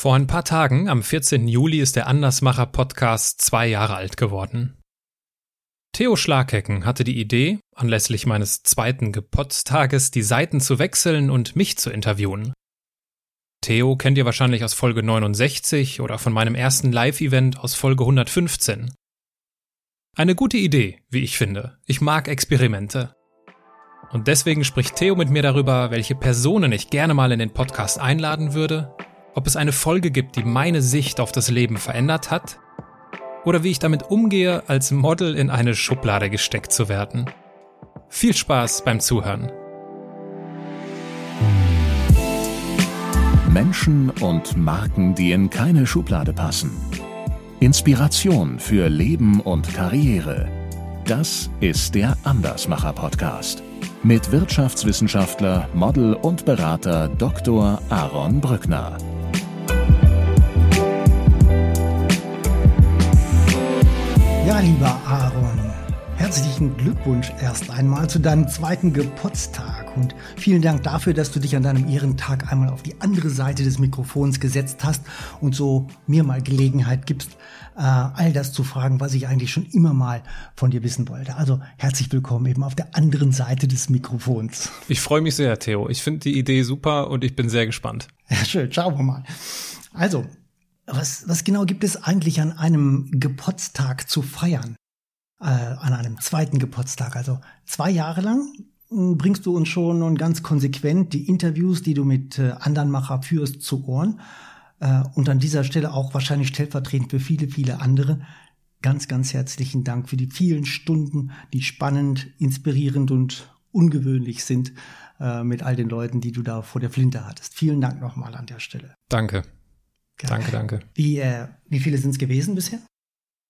Vor ein paar Tagen, am 14. Juli, ist der Andersmacher Podcast zwei Jahre alt geworden. Theo Schlaghecken hatte die Idee, anlässlich meines zweiten Gepotztages die Seiten zu wechseln und mich zu interviewen. Theo kennt ihr wahrscheinlich aus Folge 69 oder von meinem ersten Live-Event aus Folge 115. Eine gute Idee, wie ich finde. Ich mag Experimente. Und deswegen spricht Theo mit mir darüber, welche Personen ich gerne mal in den Podcast einladen würde ob es eine Folge gibt, die meine Sicht auf das Leben verändert hat, oder wie ich damit umgehe, als Model in eine Schublade gesteckt zu werden. Viel Spaß beim Zuhören. Menschen und Marken, die in keine Schublade passen. Inspiration für Leben und Karriere. Das ist der Andersmacher Podcast mit Wirtschaftswissenschaftler, Model und Berater Dr. Aaron Brückner. Ja, lieber Aaron, herzlichen Glückwunsch erst einmal zu deinem zweiten Geburtstag und vielen Dank dafür, dass du dich an deinem Ehrentag einmal auf die andere Seite des Mikrofons gesetzt hast und so mir mal Gelegenheit gibst, äh, all das zu fragen, was ich eigentlich schon immer mal von dir wissen wollte. Also herzlich willkommen eben auf der anderen Seite des Mikrofons. Ich freue mich sehr, Theo. Ich finde die Idee super und ich bin sehr gespannt. Ja, schön. Schauen wir mal. Also, was, was genau gibt es eigentlich an einem Geburtstag zu feiern? Äh, an einem zweiten Geburtstag. Also zwei Jahre lang hm, bringst du uns schon und ganz konsequent die Interviews, die du mit äh, anderen Macher führst, zu Ohren. Äh, und an dieser Stelle auch wahrscheinlich stellvertretend für viele, viele andere. Ganz, ganz herzlichen Dank für die vielen Stunden, die spannend, inspirierend und ungewöhnlich sind äh, mit all den Leuten, die du da vor der Flinte hattest. Vielen Dank nochmal an der Stelle. Danke. Danke, danke. Wie, äh, wie viele sind es gewesen bisher?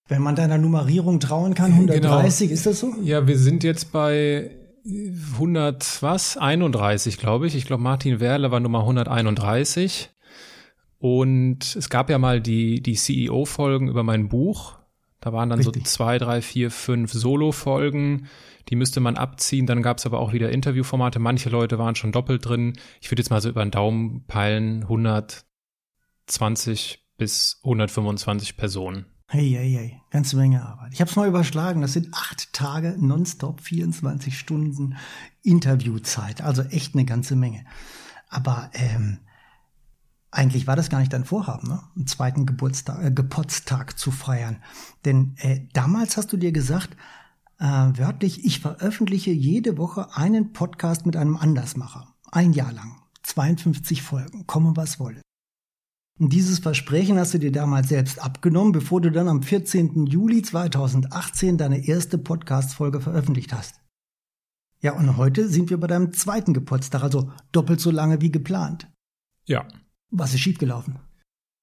Wenn man deiner Nummerierung trauen kann, 130, genau. ist das so? Ja, wir sind jetzt bei 100 was? 31, glaube ich. Ich glaube, Martin Werle war Nummer 131. Und es gab ja mal die, die CEO-Folgen über mein Buch. Da waren dann Richtig. so zwei, drei, vier, fünf Solo-Folgen. Die müsste man abziehen. Dann gab es aber auch wieder Interviewformate. Manche Leute waren schon doppelt drin. Ich würde jetzt mal so über den Daumen peilen. 100, 20 bis 125 Personen. Hey, hey, hey, ganze Menge Arbeit. Ich habe es mal überschlagen. Das sind acht Tage nonstop, 24 Stunden Interviewzeit. Also echt eine ganze Menge. Aber ähm, eigentlich war das gar nicht dein Vorhaben, ne? einen zweiten Geburtstag, äh, Geburtstag zu feiern. Denn äh, damals hast du dir gesagt, äh, wörtlich, ich veröffentliche jede Woche einen Podcast mit einem Andersmacher. Ein Jahr lang. 52 Folgen. Komme was wolle. Und dieses Versprechen hast du dir damals selbst abgenommen, bevor du dann am 14. Juli 2018 deine erste Podcast-Folge veröffentlicht hast. Ja, und heute sind wir bei deinem zweiten Geburtstag, also doppelt so lange wie geplant. Ja. Was ist schiefgelaufen?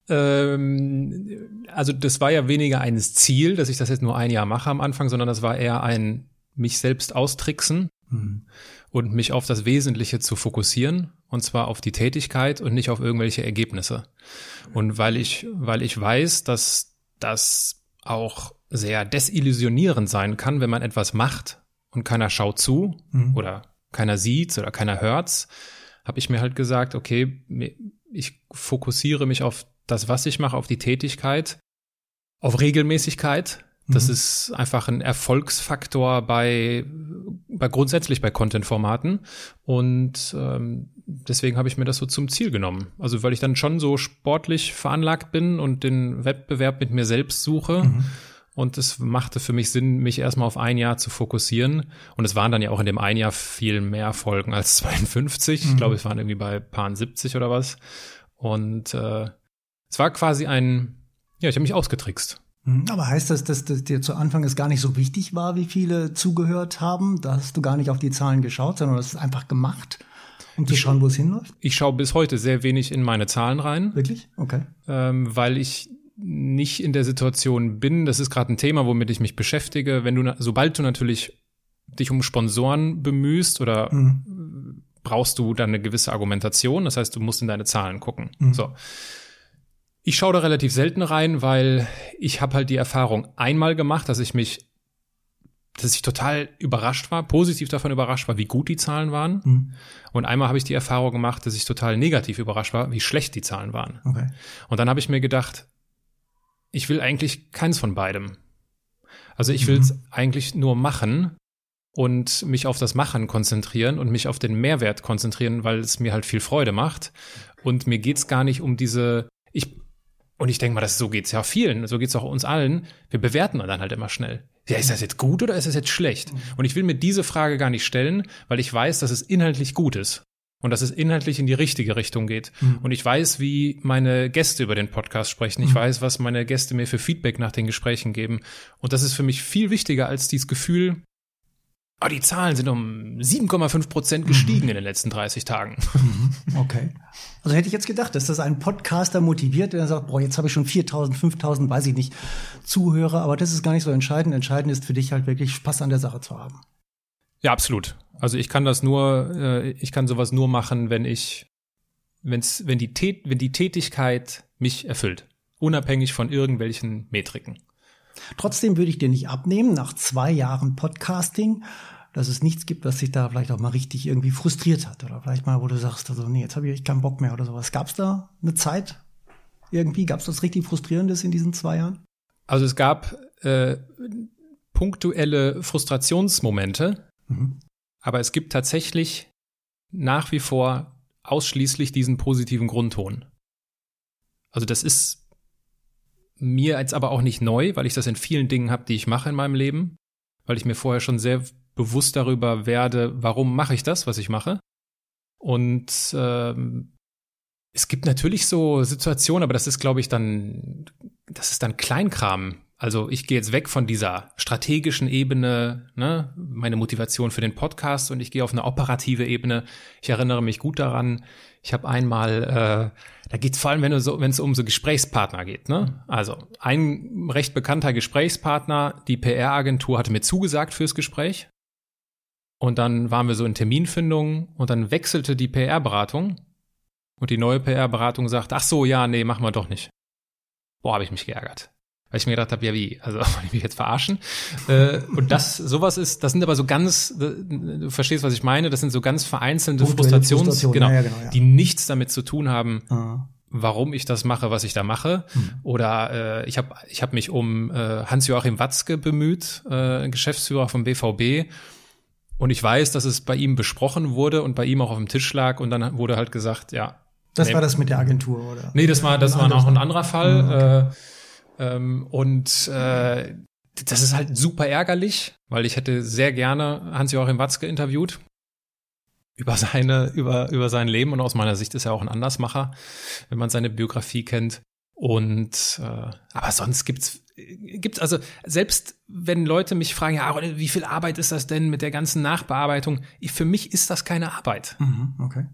Ähm, also das war ja weniger ein Ziel, dass ich das jetzt nur ein Jahr mache am Anfang, sondern das war eher ein mich selbst austricksen mhm. Und mich auf das Wesentliche zu fokussieren und zwar auf die Tätigkeit und nicht auf irgendwelche Ergebnisse. Und weil ich, weil ich weiß, dass das auch sehr desillusionierend sein kann, wenn man etwas macht und keiner schaut zu mhm. oder keiner sieht's oder keiner hört's, habe ich mir halt gesagt, okay, ich fokussiere mich auf das, was ich mache, auf die Tätigkeit, auf Regelmäßigkeit das mhm. ist einfach ein Erfolgsfaktor bei, bei grundsätzlich bei Content-Formaten. Und ähm, deswegen habe ich mir das so zum Ziel genommen. Also weil ich dann schon so sportlich veranlagt bin und den Wettbewerb mit mir selbst suche. Mhm. Und es machte für mich Sinn, mich erstmal auf ein Jahr zu fokussieren. Und es waren dann ja auch in dem ein Jahr viel mehr Folgen als 52. Mhm. Ich glaube, es waren irgendwie bei Paar 70 oder was. Und äh, es war quasi ein, ja, ich habe mich ausgetrickst. Mhm. Aber heißt das, dass, dass dir zu Anfang es gar nicht so wichtig war, wie viele zugehört haben? Da hast du gar nicht auf die Zahlen geschaut, sondern das ist einfach gemacht, um zu schauen, wo es hinläuft? Ich schaue bis heute sehr wenig in meine Zahlen rein. Wirklich? Okay. Ähm, weil ich nicht in der Situation bin, das ist gerade ein Thema, womit ich mich beschäftige. Wenn du, sobald du natürlich dich um Sponsoren bemühst oder mhm. brauchst du dann eine gewisse Argumentation, das heißt, du musst in deine Zahlen gucken. Mhm. So. Ich schaue da relativ selten rein, weil ich habe halt die Erfahrung einmal gemacht, dass ich mich dass ich total überrascht war, positiv davon überrascht war, wie gut die Zahlen waren. Mhm. Und einmal habe ich die Erfahrung gemacht, dass ich total negativ überrascht war, wie schlecht die Zahlen waren. Okay. Und dann habe ich mir gedacht, ich will eigentlich keins von beidem. Also ich will es mhm. eigentlich nur machen und mich auf das Machen konzentrieren und mich auf den Mehrwert konzentrieren, weil es mir halt viel Freude macht. Und mir geht's gar nicht um diese, ich, und ich denke mal, das, so geht's ja vielen, so geht's auch uns allen. Wir bewerten dann halt immer schnell. Ja, ist das jetzt gut oder ist das jetzt schlecht? Und ich will mir diese Frage gar nicht stellen, weil ich weiß, dass es inhaltlich gut ist und dass es inhaltlich in die richtige Richtung geht. Mhm. Und ich weiß, wie meine Gäste über den Podcast sprechen. Ich mhm. weiß, was meine Gäste mir für Feedback nach den Gesprächen geben. Und das ist für mich viel wichtiger als dieses Gefühl, oh, die Zahlen sind um 7,5 Prozent gestiegen mhm. in den letzten 30 Tagen. Mhm. Okay. Also hätte ich jetzt gedacht, dass das ein Podcaster motiviert, der sagt, boah, jetzt habe ich schon 4000, 5000, weiß ich nicht, Zuhörer. Aber das ist gar nicht so entscheidend. Entscheidend ist für dich halt wirklich Spaß an der Sache zu haben. Ja, absolut. Also ich kann das nur, äh, ich kann sowas nur machen, wenn ich, wenn's, wenn die Tät, wenn die Tätigkeit mich erfüllt, unabhängig von irgendwelchen Metriken. Trotzdem würde ich dir nicht abnehmen, nach zwei Jahren Podcasting, dass es nichts gibt, was sich da vielleicht auch mal richtig irgendwie frustriert hat oder vielleicht mal, wo du sagst, also nee, jetzt habe ich keinen Bock mehr oder sowas. Gab es da eine Zeit irgendwie? Gab es was richtig Frustrierendes in diesen zwei Jahren? Also es gab äh, punktuelle Frustrationsmomente, Mhm. Aber es gibt tatsächlich nach wie vor ausschließlich diesen positiven Grundton. Also das ist mir jetzt aber auch nicht neu, weil ich das in vielen Dingen habe, die ich mache in meinem Leben, weil ich mir vorher schon sehr bewusst darüber werde, warum mache ich das, was ich mache. Und ähm, es gibt natürlich so Situationen, aber das ist, glaube ich, dann, das ist dann Kleinkram. Also ich gehe jetzt weg von dieser strategischen Ebene, ne, meine Motivation für den Podcast und ich gehe auf eine operative Ebene. Ich erinnere mich gut daran, ich habe einmal, äh, da geht es vor allem, wenn, so, es um so Gesprächspartner geht. Ne? Also ein recht bekannter Gesprächspartner, die PR-Agentur hatte mir zugesagt fürs Gespräch. Und dann waren wir so in Terminfindung und dann wechselte die PR-Beratung und die neue PR-Beratung sagt, ach so, ja, nee, machen wir doch nicht. Boah, habe ich mich geärgert. Weil ich mir gedacht habe, ja wie, also wollen ich mich jetzt verarschen? Äh, und das, sowas ist, das sind aber so ganz, du verstehst, was ich meine, das sind so ganz vereinzelte Frustrations, Frustration, genau, ja, genau ja. die nichts damit zu tun haben, Aha. warum ich das mache, was ich da mache. Hm. Oder äh, ich habe ich hab mich um äh, Hans-Joachim Watzke bemüht, äh, Geschäftsführer vom BVB. Und ich weiß, dass es bei ihm besprochen wurde und bei ihm auch auf dem Tisch lag und dann wurde halt gesagt, ja. Das nee, war das mit der Agentur, oder? Nee, das war, das war noch ein anderer Fall. Hm, okay. äh, ähm, und äh, das ist halt super ärgerlich, weil ich hätte sehr gerne Hans-Joachim Watzke interviewt über seine, über, über sein Leben und aus meiner Sicht ist er auch ein Andersmacher, wenn man seine Biografie kennt. Und äh, aber sonst gibt's gibt's also selbst wenn Leute mich fragen, ja, wie viel Arbeit ist das denn mit der ganzen Nachbearbeitung? Für mich ist das keine Arbeit. Mhm, okay.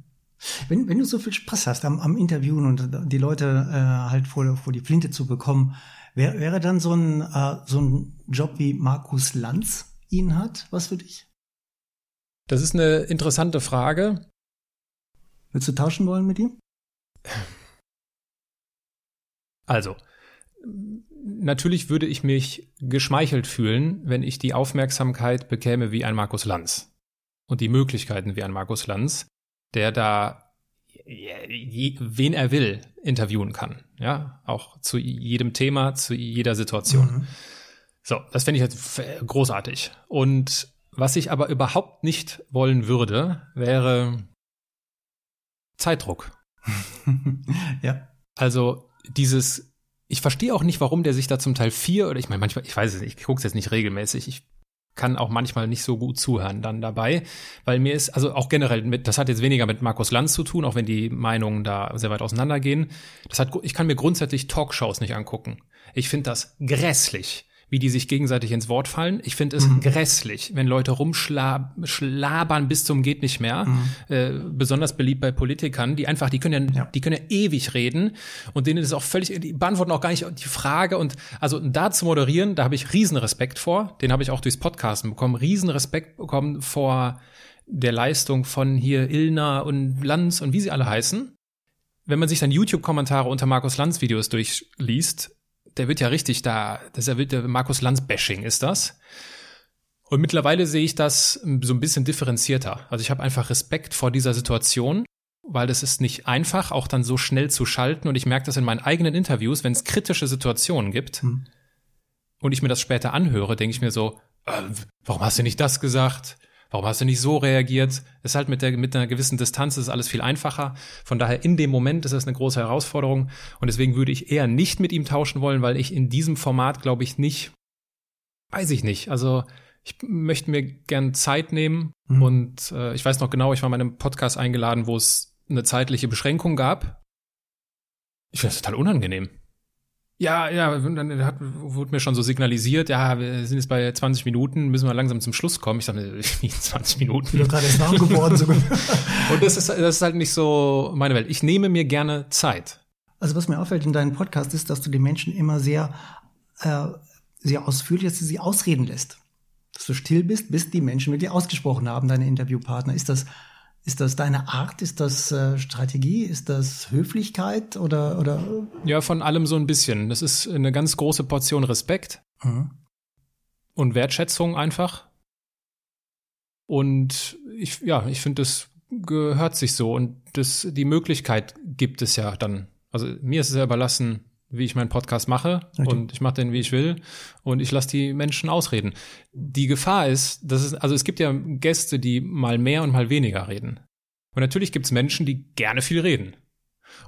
Wenn, wenn du so viel Spaß hast am, am Interviewen und die Leute äh, halt vor, vor die Flinte zu bekommen, wär, wäre dann so ein, äh, so ein Job wie Markus Lanz ihn hat, was für dich? Das ist eine interessante Frage. Willst du tauschen wollen mit ihm? Also, natürlich würde ich mich geschmeichelt fühlen, wenn ich die Aufmerksamkeit bekäme wie ein Markus Lanz und die Möglichkeiten wie ein Markus Lanz der da wen er will interviewen kann. Ja, auch zu jedem Thema, zu jeder Situation. Mhm. So, das fände ich jetzt großartig. Und was ich aber überhaupt nicht wollen würde, wäre Zeitdruck. ja. Also dieses, ich verstehe auch nicht, warum der sich da zum Teil vier oder ich meine manchmal, ich weiß es nicht, ich gucke es jetzt nicht regelmäßig, ich kann auch manchmal nicht so gut zuhören dann dabei, weil mir ist, also auch generell mit, das hat jetzt weniger mit Markus Lanz zu tun, auch wenn die Meinungen da sehr weit auseinandergehen. Das hat, ich kann mir grundsätzlich Talkshows nicht angucken. Ich finde das grässlich wie die sich gegenseitig ins Wort fallen. Ich finde es mhm. grässlich, wenn Leute rumschlabern bis zum geht nicht mehr. Mhm. Äh, besonders beliebt bei Politikern, die einfach, die können ja, ja, die können ja ewig reden und denen ist auch völlig, die beantworten auch gar nicht die Frage und also da zu moderieren, da habe ich riesen Respekt vor. Den habe ich auch durchs Podcasten bekommen, riesen Respekt bekommen vor der Leistung von hier Ilna und Lanz und wie sie alle heißen. Wenn man sich dann YouTube-Kommentare unter Markus Lanz Videos durchliest, der wird ja richtig da, das ist ja der Markus Lanz-Bashing ist das. Und mittlerweile sehe ich das so ein bisschen differenzierter. Also ich habe einfach Respekt vor dieser Situation, weil es ist nicht einfach, auch dann so schnell zu schalten. Und ich merke das in meinen eigenen Interviews, wenn es kritische Situationen gibt hm. und ich mir das später anhöre, denke ich mir so, äh, warum hast du nicht das gesagt? Warum hast du nicht so reagiert? Es ist halt mit, der, mit einer gewissen Distanz ist alles viel einfacher. Von daher in dem Moment ist das eine große Herausforderung. Und deswegen würde ich eher nicht mit ihm tauschen wollen, weil ich in diesem Format, glaube ich, nicht, weiß ich nicht. Also ich möchte mir gern Zeit nehmen. Mhm. Und äh, ich weiß noch genau, ich war in einem Podcast eingeladen, wo es eine zeitliche Beschränkung gab. Ich finde das total unangenehm. Ja, ja, dann hat, wurde mir schon so signalisiert, ja, wir sind jetzt bei 20 Minuten, müssen wir langsam zum Schluss kommen. Ich dachte, wie 20 Minuten? Ich bin gerade erst warm geworden. So. und das ist, das ist halt nicht so meine Welt. Ich nehme mir gerne Zeit. Also was mir auffällt in deinem Podcast ist, dass du die Menschen immer sehr, äh, sehr ausführlich, dass du sie ausreden lässt. Dass du still bist, bis die Menschen mit dir ausgesprochen haben, deine Interviewpartner. Ist das ist das deine Art? Ist das äh, Strategie? Ist das Höflichkeit oder, oder? Ja, von allem so ein bisschen. Das ist eine ganz große Portion Respekt mhm. und Wertschätzung einfach. Und ich, ja, ich finde, das gehört sich so und das, die Möglichkeit gibt es ja dann. Also mir ist es ja überlassen, wie ich meinen Podcast mache okay. und ich mache den, wie ich will und ich lasse die Menschen ausreden. Die Gefahr ist, dass es, also es gibt ja Gäste, die mal mehr und mal weniger reden. Und natürlich gibt es Menschen, die gerne viel reden.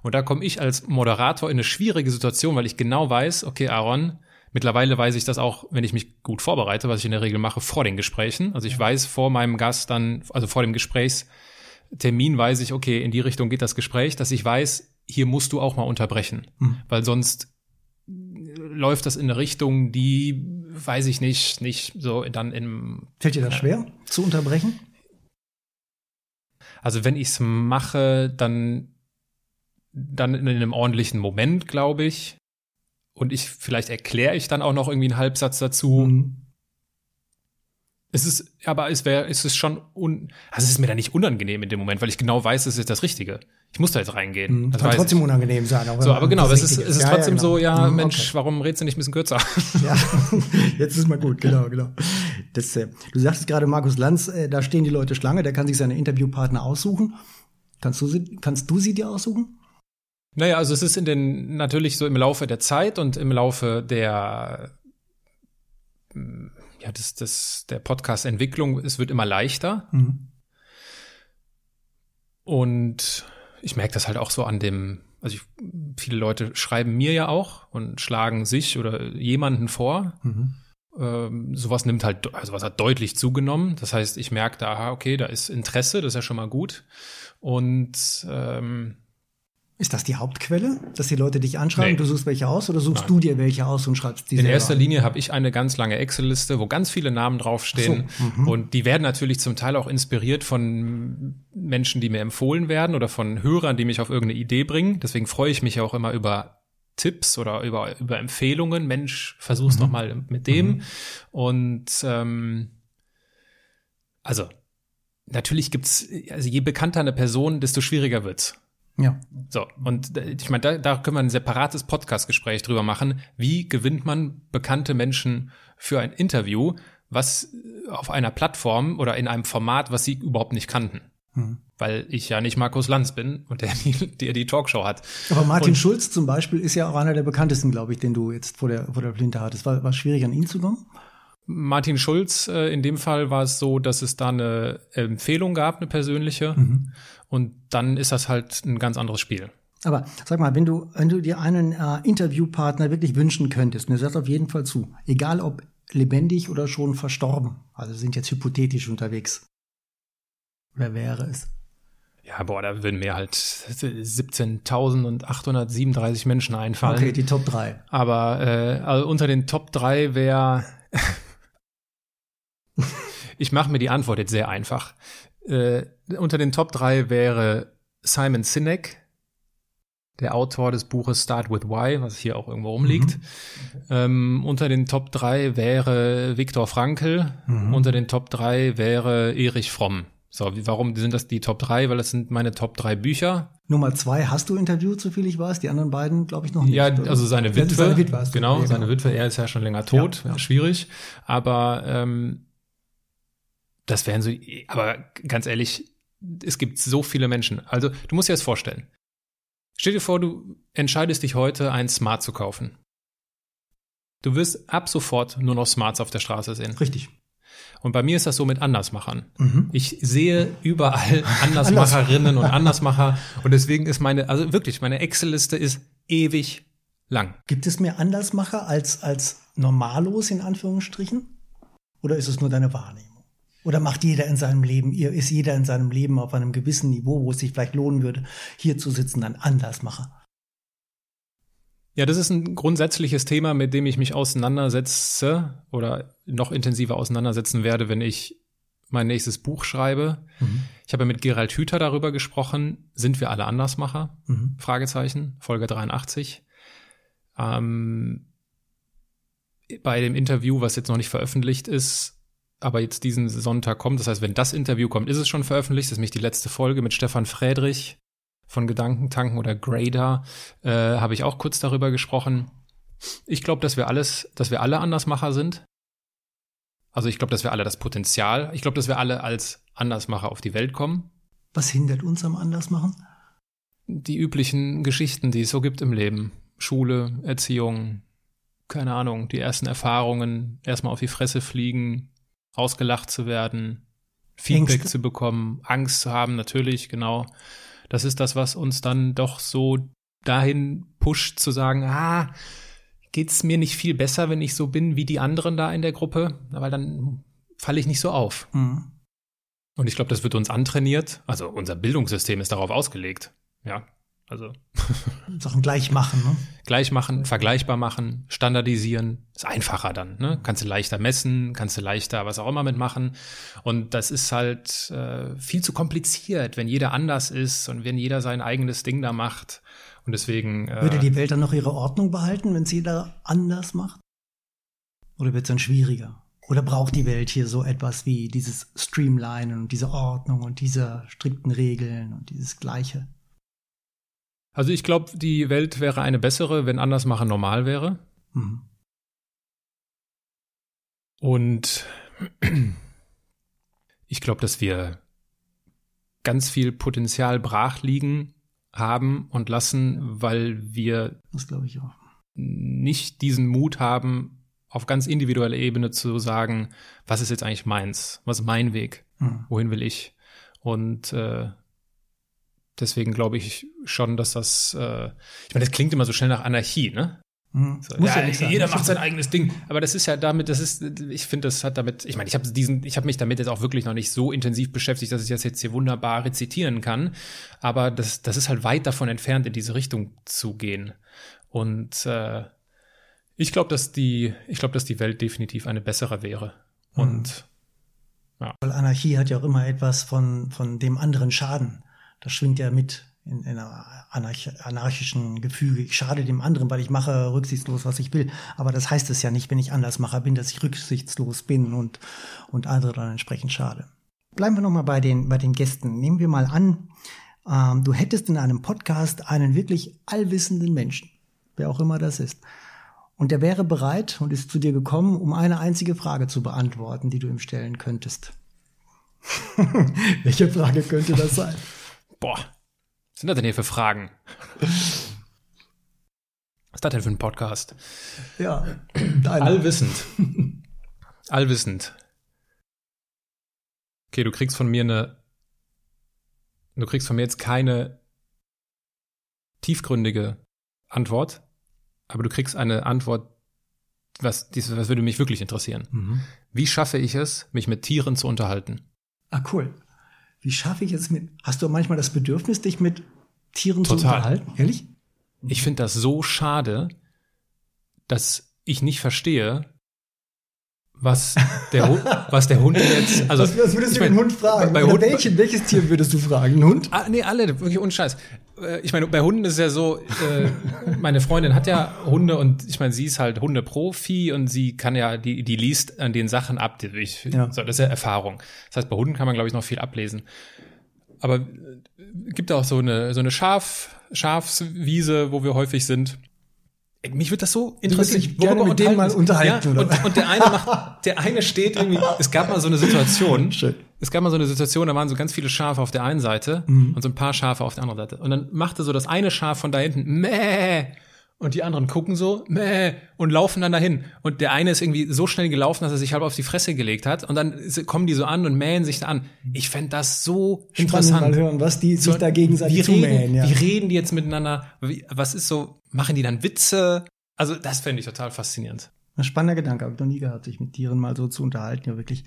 Und da komme ich als Moderator in eine schwierige Situation, weil ich genau weiß, okay, Aaron, mittlerweile weiß ich das auch, wenn ich mich gut vorbereite, was ich in der Regel mache, vor den Gesprächen. Also ich weiß vor meinem Gast dann, also vor dem Gesprächstermin weiß ich, okay, in die Richtung geht das Gespräch, dass ich weiß, hier musst du auch mal unterbrechen, mhm. weil sonst läuft das in eine Richtung, die, weiß ich nicht, nicht so dann im. Fällt dir das äh, schwer zu unterbrechen? Also wenn ich es mache, dann, dann in einem ordentlichen Moment, glaube ich. Und ich, vielleicht erkläre ich dann auch noch irgendwie einen Halbsatz dazu. Mhm. Es ist, aber es wäre, es ist schon un, also es ist mir da nicht unangenehm in dem Moment, weil ich genau weiß, es ist das Richtige. Ich muss da jetzt reingehen. Mhm. Das kann trotzdem unangenehm sein. so, aber genau, es ist, es ist ja, trotzdem ja, genau. so, ja, mhm, Mensch, okay. warum redest du nicht ein bisschen kürzer? Ja, jetzt ist mal gut, genau, genau. Das, äh, du sagtest gerade Markus Lanz, äh, da stehen die Leute Schlange, der kann sich seine Interviewpartner aussuchen. Kannst du sie, kannst du sie dir aussuchen? Naja, also es ist in den, natürlich so im Laufe der Zeit und im Laufe der, ja, das, das, der Podcast-Entwicklung, es wird immer leichter. Mhm. Und ich merke das halt auch so an dem, also ich, viele Leute schreiben mir ja auch und schlagen sich oder jemanden vor. Mhm. Ähm, sowas nimmt halt, also was hat deutlich zugenommen. Das heißt, ich merke da, okay, da ist Interesse, das ist ja schon mal gut. Und ähm, ist das die Hauptquelle, dass die Leute dich anschreiben, nee. du suchst welche aus oder suchst Nein. du dir welche aus und schreibst die In erster an? Linie habe ich eine ganz lange Excel-Liste, wo ganz viele Namen draufstehen. So. Mhm. Und die werden natürlich zum Teil auch inspiriert von Menschen, die mir empfohlen werden oder von Hörern, die mich auf irgendeine Idee bringen. Deswegen freue ich mich auch immer über Tipps oder über, über Empfehlungen. Mensch, versuch's mhm. noch mal mit dem. Mhm. Und ähm, also natürlich gibt's, also je bekannter eine Person, desto schwieriger wird's. Ja. So, und ich meine, da, da können wir ein separates Podcast-Gespräch drüber machen. Wie gewinnt man bekannte Menschen für ein Interview, was auf einer Plattform oder in einem Format, was sie überhaupt nicht kannten? Hm. Weil ich ja nicht Markus Lanz bin und der die, der die Talkshow hat. Aber Martin und, Schulz zum Beispiel ist ja auch einer der bekanntesten, glaube ich, den du jetzt vor der, vor der Flinte hattest. War, war schwierig, an ihn zu kommen? Martin Schulz, äh, in dem Fall war es so, dass es da eine Empfehlung gab, eine persönliche. Mhm. Und dann ist das halt ein ganz anderes Spiel. Aber sag mal, wenn du, wenn du dir einen äh, Interviewpartner wirklich wünschen könntest, und du sagst auf jeden Fall zu, egal ob lebendig oder schon verstorben, also sind jetzt hypothetisch unterwegs. Wer wäre es? Ja, boah, da würden mir halt 17.837 Menschen einfallen. Okay, die Top 3. Aber äh, also unter den Top 3 wäre ich mache mir die Antwort jetzt sehr einfach. Äh, unter den Top 3 wäre Simon Sinek, der Autor des Buches Start with Why, was hier auch irgendwo rumliegt. Mhm. Ähm, unter den Top 3 wäre Viktor Frankl. Mhm. Unter den Top 3 wäre Erich Fromm. So, warum sind das die Top 3? Weil das sind meine Top 3 Bücher. Nummer 2 hast du interviewt, so viel ich weiß. Die anderen beiden, glaube ich, noch nicht. Ja, also seine Witwe. Seine Witwe genau, genau, seine Witwe. Er ist ja schon länger tot. Ja, ja. Schwierig. Aber ähm, Das wären so, aber ganz ehrlich, es gibt so viele Menschen. Also, du musst dir das vorstellen. Stell dir vor, du entscheidest dich heute, ein Smart zu kaufen. Du wirst ab sofort nur noch Smarts auf der Straße sehen. Richtig. Und bei mir ist das so mit Andersmachern. Mhm. Ich sehe überall Andersmacherinnen und Andersmacher. Und deswegen ist meine, also wirklich, meine Excel-Liste ist ewig lang. Gibt es mehr Andersmacher als, als Normalos in Anführungsstrichen? Oder ist es nur deine Wahrnehmung? Oder macht jeder in seinem Leben, ist jeder in seinem Leben auf einem gewissen Niveau, wo es sich vielleicht lohnen würde, hier zu sitzen, ein Andersmacher? Ja, das ist ein grundsätzliches Thema, mit dem ich mich auseinandersetze oder noch intensiver auseinandersetzen werde, wenn ich mein nächstes Buch schreibe. Mhm. Ich habe mit Gerald Hüther darüber gesprochen, sind wir alle Andersmacher? Mhm. Fragezeichen, Folge 83. Ähm, bei dem Interview, was jetzt noch nicht veröffentlicht ist, aber jetzt diesen Sonntag kommt. Das heißt, wenn das Interview kommt, ist es schon veröffentlicht. Das ist nämlich die letzte Folge mit Stefan Friedrich von Gedankentanken oder Grader. Äh, Habe ich auch kurz darüber gesprochen. Ich glaube, dass wir alles, dass wir alle Andersmacher sind. Also ich glaube, dass wir alle das Potenzial, ich glaube, dass wir alle als Andersmacher auf die Welt kommen. Was hindert uns am Andersmachen? Die üblichen Geschichten, die es so gibt im Leben. Schule, Erziehung, keine Ahnung, die ersten Erfahrungen, erstmal auf die Fresse fliegen, ausgelacht zu werden, Feedback Ängste. zu bekommen, Angst zu haben, natürlich, genau. Das ist das, was uns dann doch so dahin pusht zu sagen, ah, geht's mir nicht viel besser, wenn ich so bin wie die anderen da in der Gruppe, weil dann falle ich nicht so auf. Mhm. Und ich glaube, das wird uns antrainiert. Also unser Bildungssystem ist darauf ausgelegt. Ja, also Sachen gleich machen, ne? Gleich machen, vergleichbar machen, standardisieren, ist einfacher dann, ne? Kannst du leichter messen, kannst du leichter was auch immer mitmachen. Und das ist halt äh, viel zu kompliziert, wenn jeder anders ist und wenn jeder sein eigenes Ding da macht. Und deswegen. Äh, Würde die Welt dann noch ihre Ordnung behalten, wenn es jeder anders macht? Oder wird es dann schwieriger? Oder braucht die Welt hier so etwas wie dieses Streamlinen und diese Ordnung und diese strikten Regeln und dieses Gleiche? Also ich glaube, die Welt wäre eine bessere, wenn Andersmachen normal wäre. Mhm. Und ich glaube, dass wir ganz viel Potenzial brach liegen haben und lassen, weil wir das glaube ich auch. nicht diesen Mut haben, auf ganz individueller Ebene zu sagen, was ist jetzt eigentlich meins, was ist mein Weg, mhm. wohin will ich? Und äh, Deswegen glaube ich schon, dass das, äh, ich meine, das klingt immer so schnell nach Anarchie, ne? Mhm. So, ja, ja jeder macht sein eigenes Ding. Aber das ist ja damit, das ist, ich finde, das hat damit, ich meine, ich habe diesen, ich habe mich damit jetzt auch wirklich noch nicht so intensiv beschäftigt, dass ich das jetzt hier wunderbar rezitieren kann. Aber das, das ist halt weit davon entfernt, in diese Richtung zu gehen. Und äh, ich glaube, dass die, ich glaube, dass die Welt definitiv eine bessere wäre. Mhm. Und ja. Weil Anarchie hat ja auch immer etwas von, von dem anderen Schaden das schwingt ja mit in, in einer anarchischen Gefüge. Ich schade dem anderen, weil ich mache rücksichtslos, was ich will. Aber das heißt es ja nicht, wenn ich Andersmacher bin, dass ich rücksichtslos bin und, und andere dann entsprechend schade. Bleiben wir nochmal bei den, bei den Gästen. Nehmen wir mal an, ähm, du hättest in einem Podcast einen wirklich allwissenden Menschen, wer auch immer das ist. Und der wäre bereit und ist zu dir gekommen, um eine einzige Frage zu beantworten, die du ihm stellen könntest. Welche Frage könnte das sein? Boah, was sind das denn hier für Fragen? Was ist das denn für ein Podcast? Ja, deiner. allwissend. allwissend. Okay, du kriegst von mir eine, du kriegst von mir jetzt keine tiefgründige Antwort, aber du kriegst eine Antwort, was, was würde mich wirklich interessieren. Mhm. Wie schaffe ich es, mich mit Tieren zu unterhalten? Ah, cool wie schaffe ich es mit, hast du manchmal das Bedürfnis, dich mit Tieren Total. zu unterhalten? Ehrlich? Ich finde das so schade, dass ich nicht verstehe, was der, was der Hund jetzt. Also, was, würdest du mein, den Hund fragen? Bei Hund, welchen, welches Tier würdest du fragen? Ein Hund? Ah, nee, alle, wirklich unscheiß. Äh, ich meine, bei Hunden ist es ja so, äh, meine Freundin hat ja Hunde und ich meine, sie ist halt Hundeprofi und sie kann ja, die, die liest an den Sachen ab. Die ich, ja. so, das ist ja Erfahrung. Das heißt, bei Hunden kann man, glaube ich, noch viel ablesen. Aber äh, gibt auch so eine, so eine Schaf, Schafswiese, wo wir häufig sind. Mich wird das so interessieren. Ich gerne mit denen mal unterhalten. Ja, und, und, der eine macht, der eine steht irgendwie, es gab mal so eine Situation, Schön. Es gab mal so eine Situation, da waren so ganz viele Schafe auf der einen Seite mhm. und so ein paar Schafe auf der anderen Seite. Und dann machte so das eine Schaf von da hinten, meh, und die anderen gucken so, meh, und laufen dann dahin. Und der eine ist irgendwie so schnell gelaufen, dass er sich halb auf die Fresse gelegt hat. Und dann kommen die so an und mähen sich da an. Ich fände das so ich interessant. Mal hören, was die sich da gegenseitig wie zumähen. Ja. Wie reden die jetzt miteinander? Wie, was ist so, machen die dann Witze? Also das fände ich total faszinierend. Ein spannender Gedanke, habe ich noch nie gehabt, sich mit Tieren mal so zu unterhalten. Ja, wirklich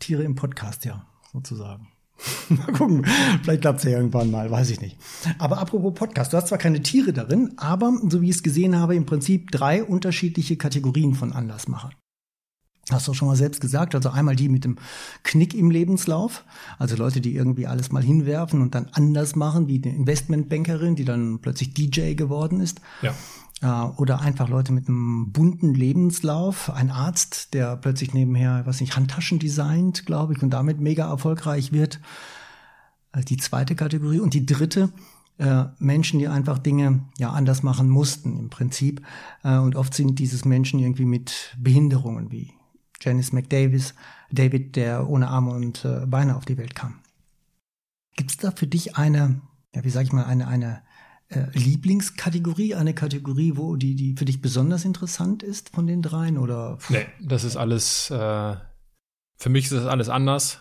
Tiere im Podcast, ja, sozusagen. mal gucken, vielleicht klappt's ja irgendwann mal, weiß ich nicht. Aber apropos Podcast, du hast zwar keine Tiere darin, aber so wie ich es gesehen habe, im Prinzip drei unterschiedliche Kategorien von Anlassmachern. Hast du schon mal selbst gesagt, also einmal die mit dem Knick im Lebenslauf, also Leute, die irgendwie alles mal hinwerfen und dann anders machen, wie eine Investmentbankerin, die dann plötzlich DJ geworden ist. Ja. Äh, oder einfach Leute mit einem bunten Lebenslauf, ein Arzt, der plötzlich nebenher, was nicht, Handtaschen designt, glaube ich, und damit mega erfolgreich wird. Äh, die zweite Kategorie. Und die dritte, äh, Menschen, die einfach Dinge ja anders machen mussten im Prinzip. und oft sind dieses Menschen irgendwie mit Behinderungen wie Janice McDavis, David, der ohne Arme und äh, Beine auf die Welt kam. Gibt es da für dich eine, ja, wie sage ich mal, eine, eine äh, Lieblingskategorie, eine Kategorie, wo die, die für dich besonders interessant ist von den dreien? Oder? Nee, das ist alles, äh, für mich ist das alles anders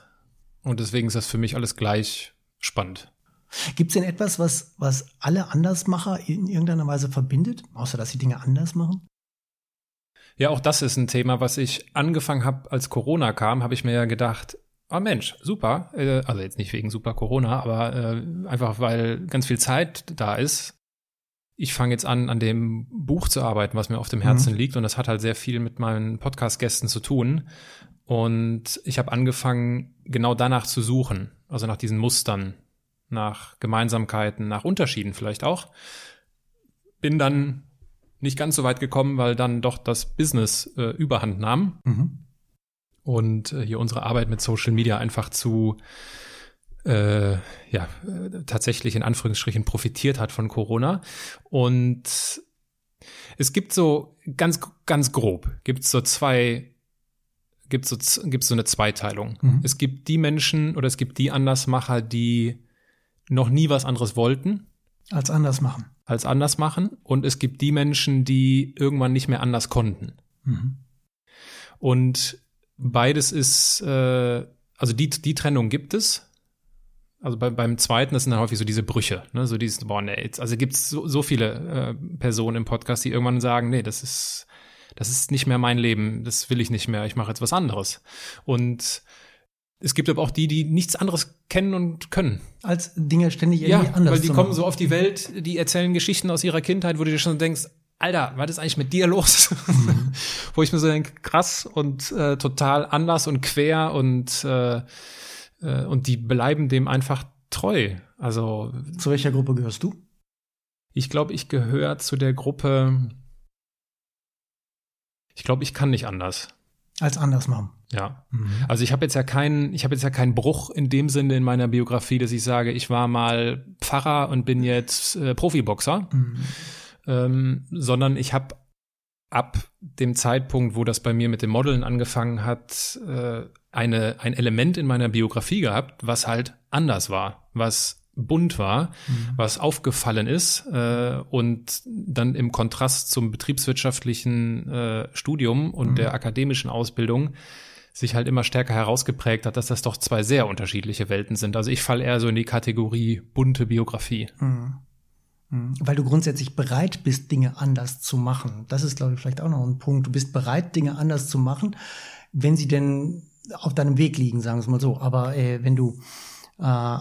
und deswegen ist das für mich alles gleich spannend. Gibt es denn etwas, was, was alle Andersmacher in irgendeiner Weise verbindet, außer dass sie Dinge anders machen? Ja, auch das ist ein Thema, was ich angefangen habe, als Corona kam, habe ich mir ja gedacht, ah Mensch, super. Äh, also jetzt nicht wegen super Corona, aber äh, einfach weil ganz viel Zeit da ist. Ich fange jetzt an, an dem Buch zu arbeiten, was mir auf dem Herzen mhm. liegt. Und das hat halt sehr viel mit meinen Podcast-Gästen zu tun. Und ich habe angefangen, genau danach zu suchen. Also nach diesen Mustern, nach Gemeinsamkeiten, nach Unterschieden vielleicht auch. Bin dann nicht ganz so weit gekommen, weil dann doch das Business äh, überhand nahm. Mhm. Und äh, hier unsere Arbeit mit Social Media einfach zu äh, ja, äh, tatsächlich in Anführungsstrichen profitiert hat von Corona. Und es gibt so ganz, ganz grob, gibt es so zwei, gibt so, gibt's so eine Zweiteilung. Mhm. Es gibt die Menschen oder es gibt die Andersmacher, die noch nie was anderes wollten. Als anders machen als anders machen und es gibt die Menschen, die irgendwann nicht mehr anders konnten. Mhm. Und beides ist, äh, also die, die Trennung gibt es. Also bei, beim zweiten, das sind dann häufig so diese Brüche, ne? so dieses, boah, nee, jetzt, also gibt es so, so viele äh, Personen im Podcast, die irgendwann sagen, nee, das ist, das ist nicht mehr mein Leben, das will ich nicht mehr, ich mache jetzt was anderes. Und es gibt aber auch die, die nichts anderes kennen und können. Als Dinge ständig irgendwie ja, anders weil die kommen so auf die Welt, die erzählen Geschichten aus ihrer Kindheit, wo du dir schon denkst, Alter, was ist eigentlich mit dir los? Mhm. wo ich mir so denke, krass und äh, total anders und quer und äh, äh, und die bleiben dem einfach treu. Also zu welcher Gruppe gehörst du? Ich glaube, ich gehöre zu der Gruppe. Ich glaube, ich kann nicht anders. Als anders machen. Ja. Mhm. Also ich habe jetzt ja keinen, ich habe jetzt ja keinen Bruch in dem Sinne in meiner Biografie, dass ich sage, ich war mal Pfarrer und bin jetzt äh, Profiboxer, mhm. Ähm, sondern ich habe ab dem Zeitpunkt, wo das bei mir mit dem Modeln angefangen hat, äh, eine ein Element in meiner Biografie gehabt, was halt anders war, was bunt war, mhm. was aufgefallen ist äh, und dann im Kontrast zum betriebswirtschaftlichen äh, Studium und mhm. der akademischen Ausbildung sich halt immer stärker herausgeprägt hat, dass das doch zwei sehr unterschiedliche Welten sind. Also ich falle eher so in die Kategorie bunte Biografie. Mhm. Mhm. Weil du grundsätzlich bereit bist, Dinge anders zu machen. Das ist, glaube ich, vielleicht auch noch ein Punkt. Du bist bereit, Dinge anders zu machen, wenn sie denn auf deinem Weg liegen, sagen wir es mal so. Aber äh, wenn du äh,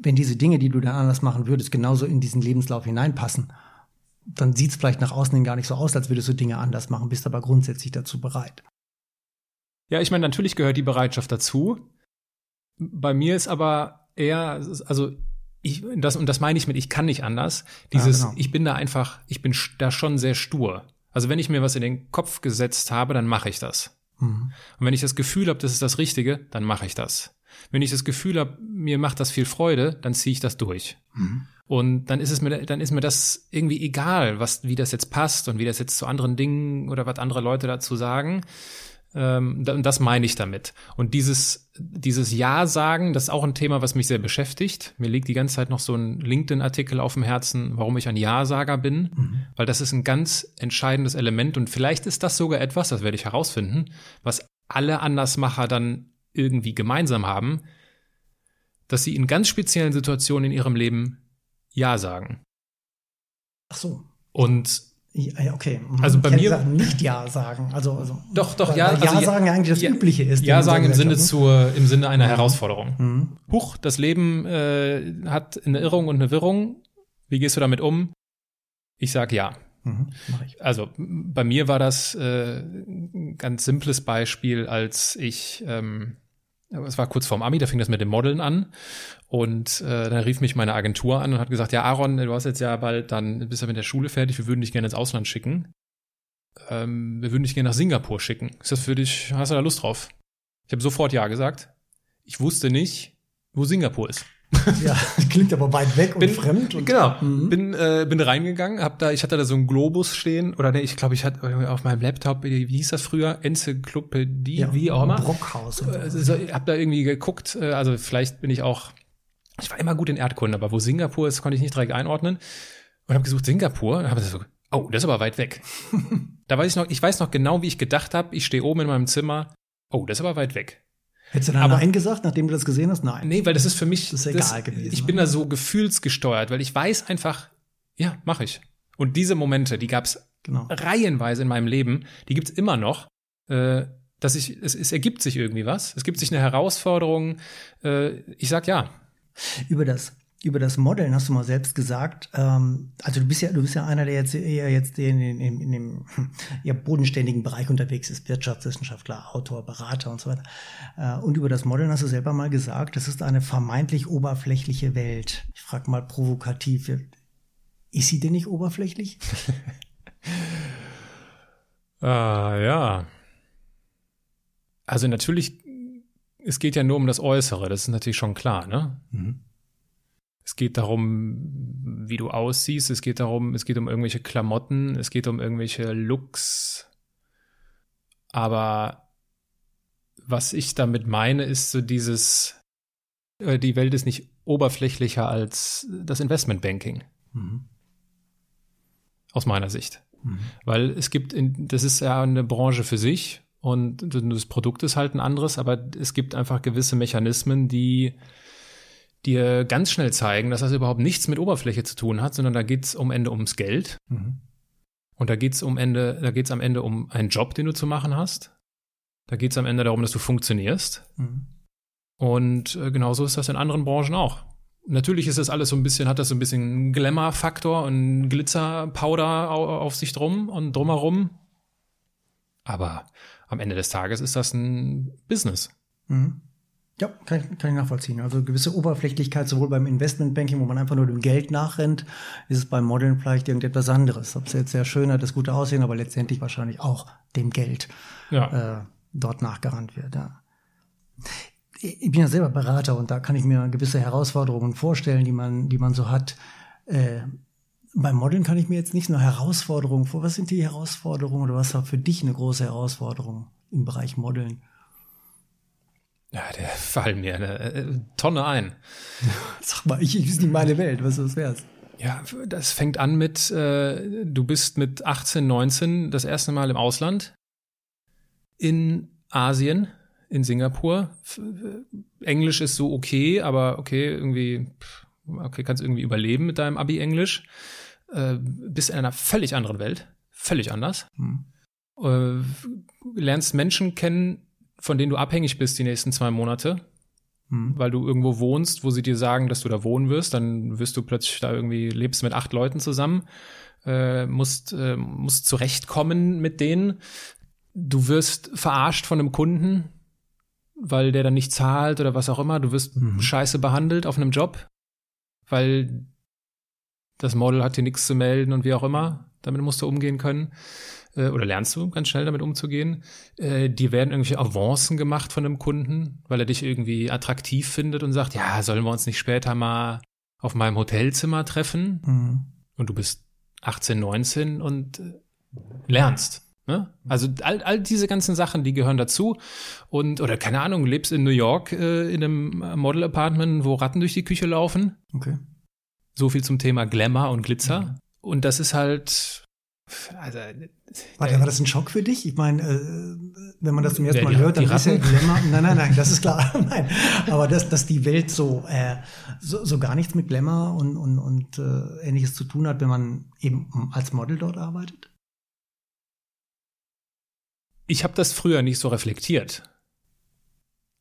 wenn diese Dinge, die du dann anders machen würdest, genauso in diesen Lebenslauf hineinpassen, dann sieht es vielleicht nach außen hin gar nicht so aus, als würdest du Dinge anders machen, bist aber grundsätzlich dazu bereit. Ja, ich meine, natürlich gehört die Bereitschaft dazu. Bei mir ist aber eher, also ich, das, und das meine ich mit, ich kann nicht anders. Dieses, ja, genau. ich bin da einfach, ich bin da schon sehr stur. Also wenn ich mir was in den Kopf gesetzt habe, dann mache ich das. Mhm. Und wenn ich das Gefühl habe, das ist das Richtige, dann mache ich das. Wenn ich das Gefühl habe, mir macht das viel Freude, dann ziehe ich das durch. Mhm. Und dann ist es mir, dann ist mir das irgendwie egal, was, wie das jetzt passt und wie das jetzt zu anderen Dingen oder was andere Leute dazu sagen. Ähm, das meine ich damit. Und dieses, dieses Ja sagen, das ist auch ein Thema, was mich sehr beschäftigt. Mir liegt die ganze Zeit noch so ein LinkedIn-Artikel auf dem Herzen, warum ich ein Ja-Sager bin, mhm. weil das ist ein ganz entscheidendes Element und vielleicht ist das sogar etwas, das werde ich herausfinden, was alle Andersmacher dann irgendwie gemeinsam haben, dass sie in ganz speziellen Situationen in ihrem Leben Ja sagen. Ach so. Und ja, okay. Mhm. Also bei mir nicht Ja sagen. Also, also doch, doch ja. Weil ja also, sagen ja eigentlich das ja, Übliche ist. Ja sagen im Sinne zur, im Sinne einer mhm. Herausforderung. Mhm. Huch, das Leben äh, hat eine Irrung und eine Wirrung. Wie gehst du damit um? Ich sag ja. Mhm, also bei mir war das äh, ein ganz simples Beispiel, als ich ähm, es war kurz vorm Ami, da fing das mit dem Modeln an. Und äh, dann rief mich meine Agentur an und hat gesagt, ja, Aaron, du hast jetzt ja bald, dann bist du mit der Schule fertig, wir würden dich gerne ins Ausland schicken. Ähm, wir würden dich gerne nach Singapur schicken. Ist das für dich, hast du da Lust drauf? Ich habe sofort Ja gesagt. Ich wusste nicht, wo Singapur ist. Ja, klingt aber weit weg und bin, fremd. Und, genau, mhm. bin äh, bin reingegangen, hab da, ich hatte da so einen Globus stehen oder nee, ich glaube, ich hatte auf meinem Laptop, wie hieß das früher, Enzyklopädie, ja, wie auch immer. Brockhaus. So. Also, hab da irgendwie geguckt, äh, also vielleicht bin ich auch, ich war immer gut in Erdkunde, aber wo Singapur ist, konnte ich nicht direkt einordnen und habe gesucht Singapur und habe so, oh, das ist aber weit weg. da weiß ich noch, ich weiß noch genau, wie ich gedacht habe. Ich stehe oben in meinem Zimmer. Oh, das ist aber weit weg. Hättest du dann aber, Nein gesagt, nachdem du das gesehen hast? Nein. Nee, weil das ist für mich das ist egal das, gewesen. Ich bin da so gefühlsgesteuert, weil ich weiß einfach, ja, mache ich. Und diese Momente, die gab's genau. reihenweise in meinem Leben, die gibt's immer noch. Äh, dass ich, es, es ergibt sich irgendwie was. Es gibt sich eine Herausforderung. Äh, ich sag ja. Über das über das Modeln hast du mal selbst gesagt, ähm, also du bist ja, du bist ja einer, der jetzt eher jetzt in, in, in, in dem ja, bodenständigen Bereich unterwegs ist, Wirtschaftswissenschaftler, Autor, Berater und so weiter. Äh, und über das Modeln hast du selber mal gesagt, das ist eine vermeintlich oberflächliche Welt. Ich frage mal provokativ, ist sie denn nicht oberflächlich? ah, ja. Also natürlich, es geht ja nur um das Äußere, das ist natürlich schon klar, ne? Mhm. Es geht darum, wie du aussiehst. Es geht darum, es geht um irgendwelche Klamotten. Es geht um irgendwelche Looks. Aber was ich damit meine, ist so dieses, äh, die Welt ist nicht oberflächlicher als das Investmentbanking. Mhm. Aus meiner Sicht. Mhm. Weil es gibt, in, das ist ja eine Branche für sich und das Produkt ist halt ein anderes, aber es gibt einfach gewisse Mechanismen, die dir ganz schnell zeigen, dass das überhaupt nichts mit Oberfläche zu tun hat, sondern da geht es um Ende ums Geld. Mhm. Und da geht es um Ende, da geht es am Ende um einen Job, den du zu machen hast. Da geht es am Ende darum, dass du funktionierst. Mhm. Und äh, genauso ist das in anderen Branchen auch. Natürlich ist das alles so ein bisschen, hat das so ein bisschen Glamour-Faktor und Glitzer-Powder auf sich drum und drumherum. Aber am Ende des Tages ist das ein Business. Mhm. Ja, kann ich, kann ich nachvollziehen. Also gewisse Oberflächlichkeit, sowohl beim Investmentbanking, wo man einfach nur dem Geld nachrennt, ist es beim Modeln vielleicht irgendetwas anderes. Ob es jetzt sehr schön hat, das gute Aussehen, aber letztendlich wahrscheinlich auch dem Geld ja. äh, dort nachgerannt wird. Ja. Ich bin ja selber Berater und da kann ich mir gewisse Herausforderungen vorstellen, die man, die man so hat. Äh, beim Modeln kann ich mir jetzt nicht nur Herausforderungen vor. Was sind die Herausforderungen oder was war für dich eine große Herausforderung im Bereich Modeln? Ja, der fallen mir eine äh, Tonne ein. Sag mal, ich, ich ist nicht meine Welt, was das wär's. Ja, das fängt an mit, äh, du bist mit 18, 19 das erste Mal im Ausland in Asien, in Singapur. Englisch ist so okay, aber okay, irgendwie, okay, kannst irgendwie überleben mit deinem Abi-Englisch. Äh, bist in einer völlig anderen Welt, völlig anders. Hm. Äh, lernst Menschen kennen, von denen du abhängig bist die nächsten zwei Monate, mhm. weil du irgendwo wohnst, wo sie dir sagen, dass du da wohnen wirst, dann wirst du plötzlich da irgendwie, lebst mit acht Leuten zusammen, äh, musst, äh, musst zurechtkommen mit denen. Du wirst verarscht von einem Kunden, weil der dann nicht zahlt oder was auch immer. Du wirst mhm. scheiße behandelt auf einem Job, weil das Model hat dir nichts zu melden und wie auch immer. Damit musst du umgehen können äh, oder lernst du ganz schnell damit umzugehen. Äh, dir werden irgendwelche Avancen gemacht von einem Kunden, weil er dich irgendwie attraktiv findet und sagt, ja, sollen wir uns nicht später mal auf meinem Hotelzimmer treffen? Mhm. Und du bist 18, 19 und äh, lernst. Ne? Also all, all diese ganzen Sachen, die gehören dazu. Und, oder keine Ahnung, lebst in New York äh, in einem Model-Apartment, wo Ratten durch die Küche laufen. Okay. So viel zum Thema Glamour und Glitzer. Ja. Und das ist halt, also, Warte, war das ein Schock für dich? Ich meine, äh, wenn man das zum ersten Mal die, hört, dann ist ja Glamour. Nein, nein, nein, das ist klar. nein. Aber dass, dass die Welt so, äh, so, so gar nichts mit Glamour und, und, und äh, ähnliches zu tun hat, wenn man eben als Model dort arbeitet? Ich habe das früher nicht so reflektiert.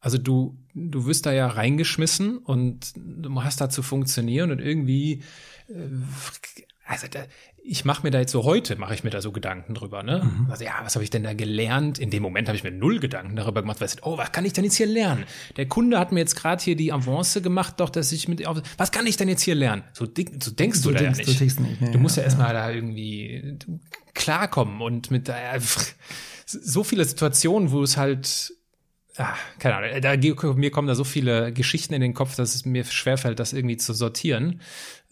Also du, du wirst da ja reingeschmissen und du hast da zu funktionieren und irgendwie, äh, also da, ich mache mir da jetzt so heute, mache ich mir da so Gedanken drüber, ne? Mhm. Also ja, was habe ich denn da gelernt? In dem Moment habe ich mir null Gedanken darüber gemacht, weil oh, was kann ich denn jetzt hier lernen? Der Kunde hat mir jetzt gerade hier die Avance gemacht, doch, dass ich mit, was kann ich denn jetzt hier lernen? So, so denkst du, du da denkst, ja nicht. Du, nicht. Ja, du musst ja, ja erstmal da irgendwie klarkommen und mit, äh, so viele Situationen, wo es halt ah, keine Ahnung, da, mir kommen da so viele Geschichten in den Kopf, dass es mir schwerfällt, das irgendwie zu sortieren.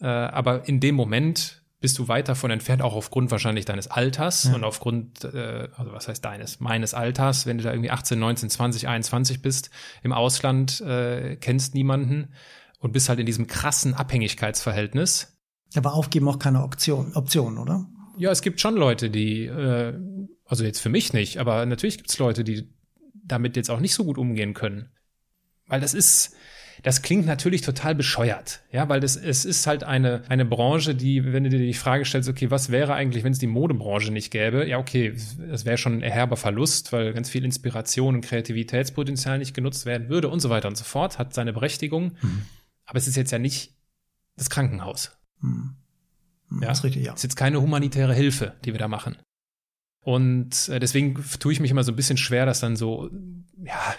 Äh, aber in dem Moment bist du weit davon entfernt, auch aufgrund wahrscheinlich deines Alters ja. und aufgrund, äh, also was heißt deines, meines Alters, wenn du da irgendwie 18, 19, 20, 21 bist, im Ausland, äh, kennst niemanden und bist halt in diesem krassen Abhängigkeitsverhältnis. Aber aufgeben auch keine Option, Option, oder? Ja, es gibt schon Leute, die, äh, also jetzt für mich nicht, aber natürlich gibt es Leute, die damit jetzt auch nicht so gut umgehen können. Weil das ist, das klingt natürlich total bescheuert, ja, weil das, es ist halt eine, eine Branche, die, wenn du dir die Frage stellst, okay, was wäre eigentlich, wenn es die Modebranche nicht gäbe? Ja, okay, das wäre schon ein erherber Verlust, weil ganz viel Inspiration und Kreativitätspotenzial nicht genutzt werden würde und so weiter und so fort, hat seine Berechtigung. Mhm. Aber es ist jetzt ja nicht das Krankenhaus. Mhm. Ja, das ist richtig, ja. Es ist jetzt keine humanitäre Hilfe, die wir da machen. Und äh, deswegen tue ich mich immer so ein bisschen schwer, das dann so, ja,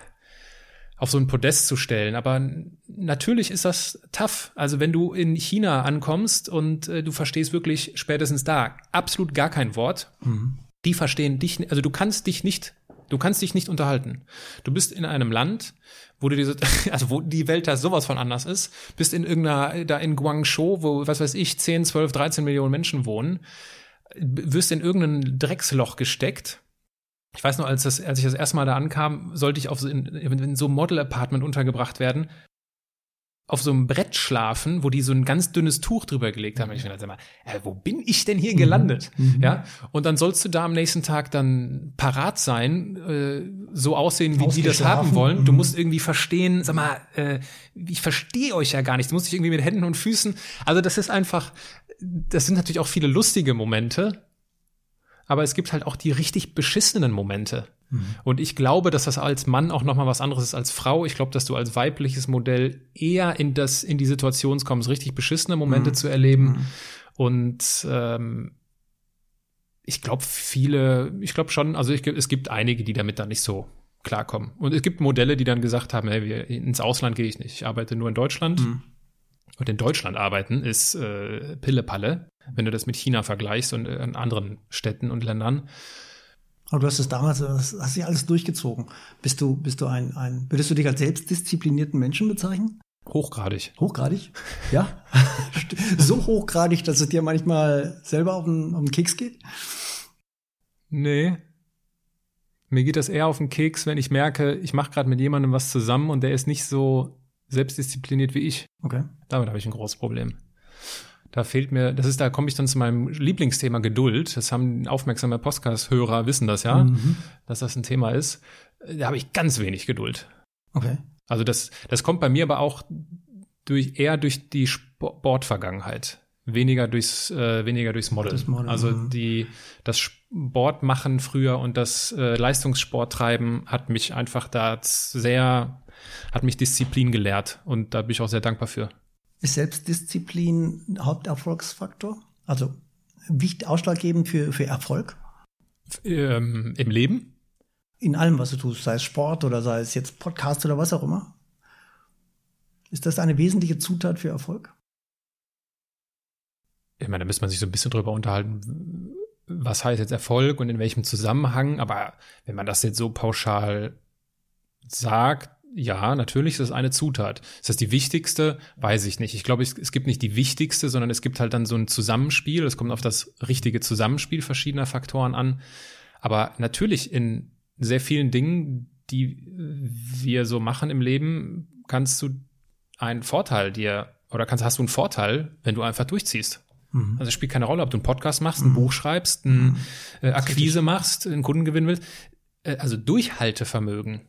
auf so ein Podest zu stellen. Aber natürlich ist das tough. Also wenn du in China ankommst und äh, du verstehst wirklich spätestens da absolut gar kein Wort, mhm. die verstehen dich, also du kannst dich nicht, du kannst dich nicht unterhalten. Du bist in einem Land, wo du diese, also wo die Welt da sowas von anders ist, bist in irgendeiner, da in Guangzhou, wo, was weiß ich, 10, 12, 13 Millionen Menschen wohnen, wirst in irgendein Drecksloch gesteckt ich weiß noch, als, das, als ich das erste Mal da ankam, sollte ich auf so in, in so einem Model-Apartment untergebracht werden, auf so einem Brett schlafen, wo die so ein ganz dünnes Tuch drüber gelegt haben. Und ich dachte, sag mal, äh, wo bin ich denn hier mhm. gelandet? Mhm. Ja. Und dann sollst du da am nächsten Tag dann parat sein, äh, so aussehen, wie die das haben wollen. Du mhm. musst irgendwie verstehen, sag mal, äh, ich verstehe euch ja gar nicht. Du musst dich irgendwie mit Händen und Füßen. Also das ist einfach, das sind natürlich auch viele lustige Momente aber es gibt halt auch die richtig beschissenen Momente. Mhm. Und ich glaube, dass das als Mann auch noch mal was anderes ist als Frau. Ich glaube, dass du als weibliches Modell eher in das in die Situation kommst, richtig beschissene Momente mhm. zu erleben. Mhm. Und ähm, ich glaube, viele, ich glaube schon, also ich, es gibt einige, die damit dann nicht so klarkommen. Und es gibt Modelle, die dann gesagt haben, hey, wir, ins Ausland gehe ich nicht, ich arbeite nur in Deutschland. Und in Deutschland arbeiten ist äh, Pille-Palle wenn du das mit China vergleichst und äh, in anderen Städten und Ländern. Aber du hast es damals, hast, hast dich alles durchgezogen. Bist du, bist du ein, ein, würdest du dich als selbstdisziplinierten Menschen bezeichnen? Hochgradig. Hochgradig? Ja. so hochgradig, dass es dir manchmal selber auf den, auf den Keks geht? Nee. Mir geht das eher auf den Keks, wenn ich merke, ich mache gerade mit jemandem was zusammen und der ist nicht so selbstdiszipliniert wie ich. Okay. Damit habe ich ein großes Problem. Da fehlt mir, das ist, da komme ich dann zu meinem Lieblingsthema Geduld. Das haben aufmerksame Podcast-Hörer wissen das ja, mhm. dass das ein Thema ist. Da habe ich ganz wenig Geduld. Okay. Also das, das kommt bei mir aber auch durch, eher durch die Sportvergangenheit. Weniger durchs, äh, weniger durchs Modeln. Das Model, also mhm. die, das Sport machen früher und das äh, Leistungssport treiben hat mich einfach da sehr, hat mich Disziplin gelehrt und da bin ich auch sehr dankbar für. Ist Selbstdisziplin Haupterfolgsfaktor? Also wichtig ausschlaggebend für, für Erfolg? Ähm, Im Leben? In allem, was du tust, sei es Sport oder sei es jetzt Podcast oder was auch immer. Ist das eine wesentliche Zutat für Erfolg? Ich meine, da müsste man sich so ein bisschen drüber unterhalten, was heißt jetzt Erfolg und in welchem Zusammenhang. Aber wenn man das jetzt so pauschal sagt, ja, natürlich ist das eine Zutat. Ist das die wichtigste? Weiß ich nicht. Ich glaube, es, es, gibt nicht die wichtigste, sondern es gibt halt dann so ein Zusammenspiel. Es kommt auf das richtige Zusammenspiel verschiedener Faktoren an. Aber natürlich in sehr vielen Dingen, die wir so machen im Leben, kannst du einen Vorteil dir oder kannst, hast du einen Vorteil, wenn du einfach durchziehst. Mhm. Also es spielt keine Rolle, ob du einen Podcast machst, ein mhm. Buch schreibst, ein mhm. äh, Akquise machst, einen Kunden gewinnen willst. Äh, also Durchhaltevermögen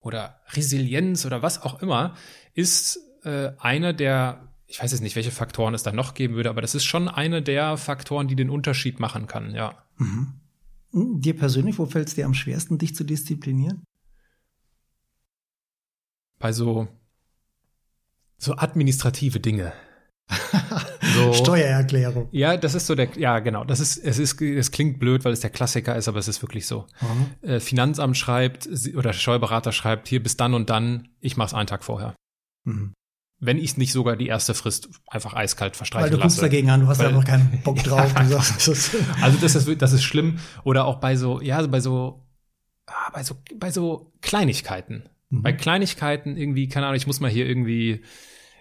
oder Resilienz oder was auch immer ist äh, einer der, ich weiß jetzt nicht, welche Faktoren es da noch geben würde, aber das ist schon einer der Faktoren, die den Unterschied machen kann, ja. Mhm. Dir persönlich, wo fällt es dir am schwersten, dich zu disziplinieren? Bei so, so administrative Dinge. so, Steuererklärung. Ja, das ist so der, ja, genau. Das ist, es ist, es klingt blöd, weil es der Klassiker ist, aber es ist wirklich so. Mhm. Äh, Finanzamt schreibt oder Steuerberater schreibt hier bis dann und dann, ich mach's einen Tag vorher. Mhm. Wenn ich nicht sogar die erste Frist einfach eiskalt verstreichen lasse. Weil du guckst dagegen an, du hast weil, einfach keinen Bock drauf. ja, sagst, also das ist, das ist schlimm. Oder auch bei so, ja, bei so, ah, bei so, bei so Kleinigkeiten. Mhm. Bei Kleinigkeiten irgendwie, keine Ahnung, ich muss mal hier irgendwie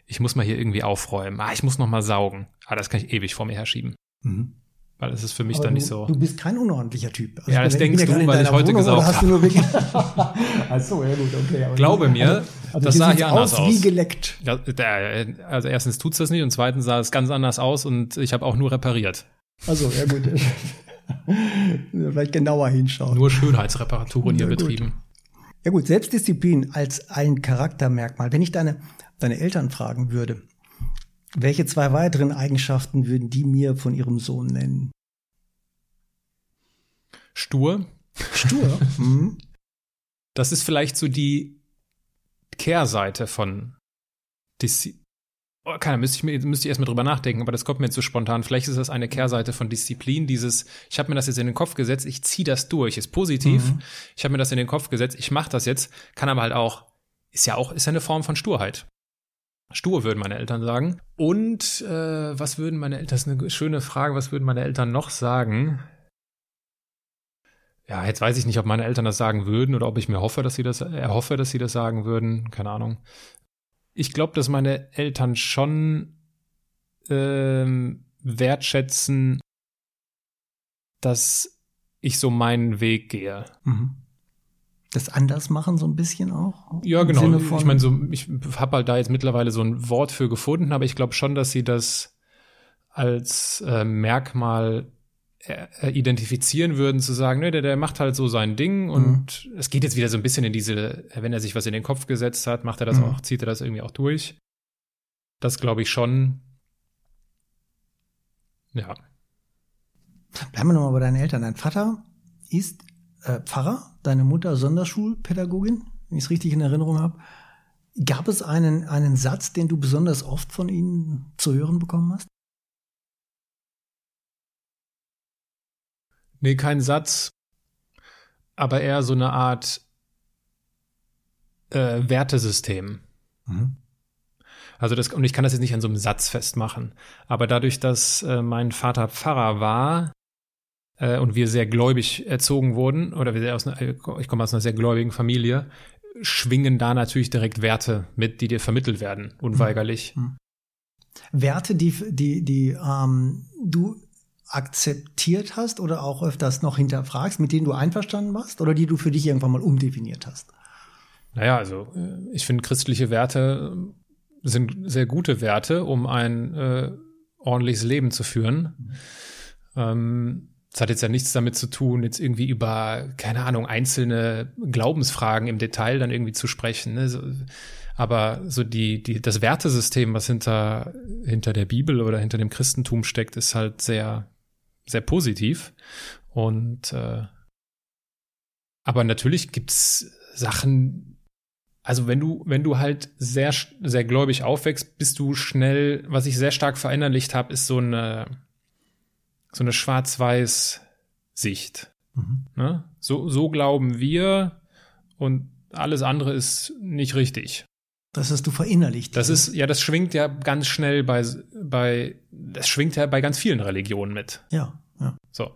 ich muss mal hier irgendwie aufräumen. Ah, ich muss noch mal saugen. Ah, das kann ich ewig vor mir herschieben. Mhm. Weil es ist für mich Aber dann du, nicht so. Du bist kein unordentlicher Typ. Also ja, das denkst du, weil ich heute Wohnung, gesaugt hast du nur wirklich Achso, ja gut, okay. Glaube mir, also, also das sah hier anders aus. Wie geleckt. Ja, also erstens tut's das nicht und zweitens sah es ganz anders aus und ich habe auch nur repariert. Also ja gut. Vielleicht genauer hinschauen. Nur Schönheitsreparaturen hier betrieben. Ja gut, Selbstdisziplin als ein Charaktermerkmal. Wenn ich deine deine Eltern fragen würde, welche zwei weiteren Eigenschaften würden die mir von ihrem Sohn nennen? Stur. Stur. mhm. Das ist vielleicht so die Kehrseite von Diszi oh, keine, müsste ich, müsste ich erstmal drüber nachdenken, aber das kommt mir jetzt so spontan. Vielleicht ist das eine Kehrseite von Disziplin, dieses, ich habe mir das jetzt in den Kopf gesetzt, ich ziehe das durch, ist positiv. Mhm. Ich habe mir das in den Kopf gesetzt, ich mache das jetzt, kann aber halt auch, ist ja auch, ist ja eine Form von Sturheit. Stur würden meine Eltern sagen. Und äh, was würden meine Eltern, das ist eine schöne Frage, was würden meine Eltern noch sagen? Ja, jetzt weiß ich nicht, ob meine Eltern das sagen würden oder ob ich mir hoffe, dass sie das, erhoffe, äh, dass sie das sagen würden. Keine Ahnung. Ich glaube, dass meine Eltern schon ähm, wertschätzen, dass ich so meinen Weg gehe. Mhm das anders machen, so ein bisschen auch? Ja, genau. Ich meine, so, ich habe halt da jetzt mittlerweile so ein Wort für gefunden, aber ich glaube schon, dass sie das als äh, Merkmal identifizieren würden, zu sagen, ne, der, der macht halt so sein Ding und mhm. es geht jetzt wieder so ein bisschen in diese, wenn er sich was in den Kopf gesetzt hat, macht er das mhm. auch, zieht er das irgendwie auch durch. Das glaube ich schon. Ja. Bleiben wir nochmal bei deinen Eltern. Dein Vater ist äh, Pfarrer, deine Mutter Sonderschulpädagogin, wenn ich es richtig in Erinnerung habe. Gab es einen, einen Satz, den du besonders oft von ihnen zu hören bekommen hast? Nee, kein Satz, aber eher so eine Art äh, Wertesystem. Mhm. Also das, und ich kann das jetzt nicht an so einem Satz festmachen, aber dadurch, dass äh, mein Vater Pfarrer war, äh, und wir sehr gläubig erzogen wurden, oder wir aus einer, ich komme aus einer sehr gläubigen Familie, schwingen da natürlich direkt Werte mit, die dir vermittelt werden, unweigerlich. Mhm. mhm. Werte, die, die, die ähm, du akzeptiert hast oder auch öfters noch hinterfragst, mit denen du einverstanden warst oder die du für dich irgendwann mal umdefiniert hast? Naja, also äh, ich finde, christliche Werte äh, sind sehr gute Werte, um ein äh, ordentliches Leben zu führen. Mhm. Ähm, das hat jetzt ja nichts damit zu tun, jetzt irgendwie über, keine Ahnung, einzelne Glaubensfragen im Detail dann irgendwie zu sprechen. Ne? So, aber so die, die, das Wertesystem, was hinter, hinter der Bibel oder hinter dem Christentum steckt, ist halt sehr, sehr positiv. Und äh, aber natürlich gibt's Sachen, also wenn du, wenn du halt sehr, sehr gläubig aufwächst, bist du schnell, was ich sehr stark verinnerlicht habe, ist so eine so eine schwarz-weiß Sicht. Mhm. Ne? So, so glauben wir und alles andere ist nicht richtig. Das hast du verinnerlicht. Das ist, ja, das schwingt ja ganz schnell bei, bei, das schwingt ja bei ganz vielen Religionen mit. Ja, ja. So.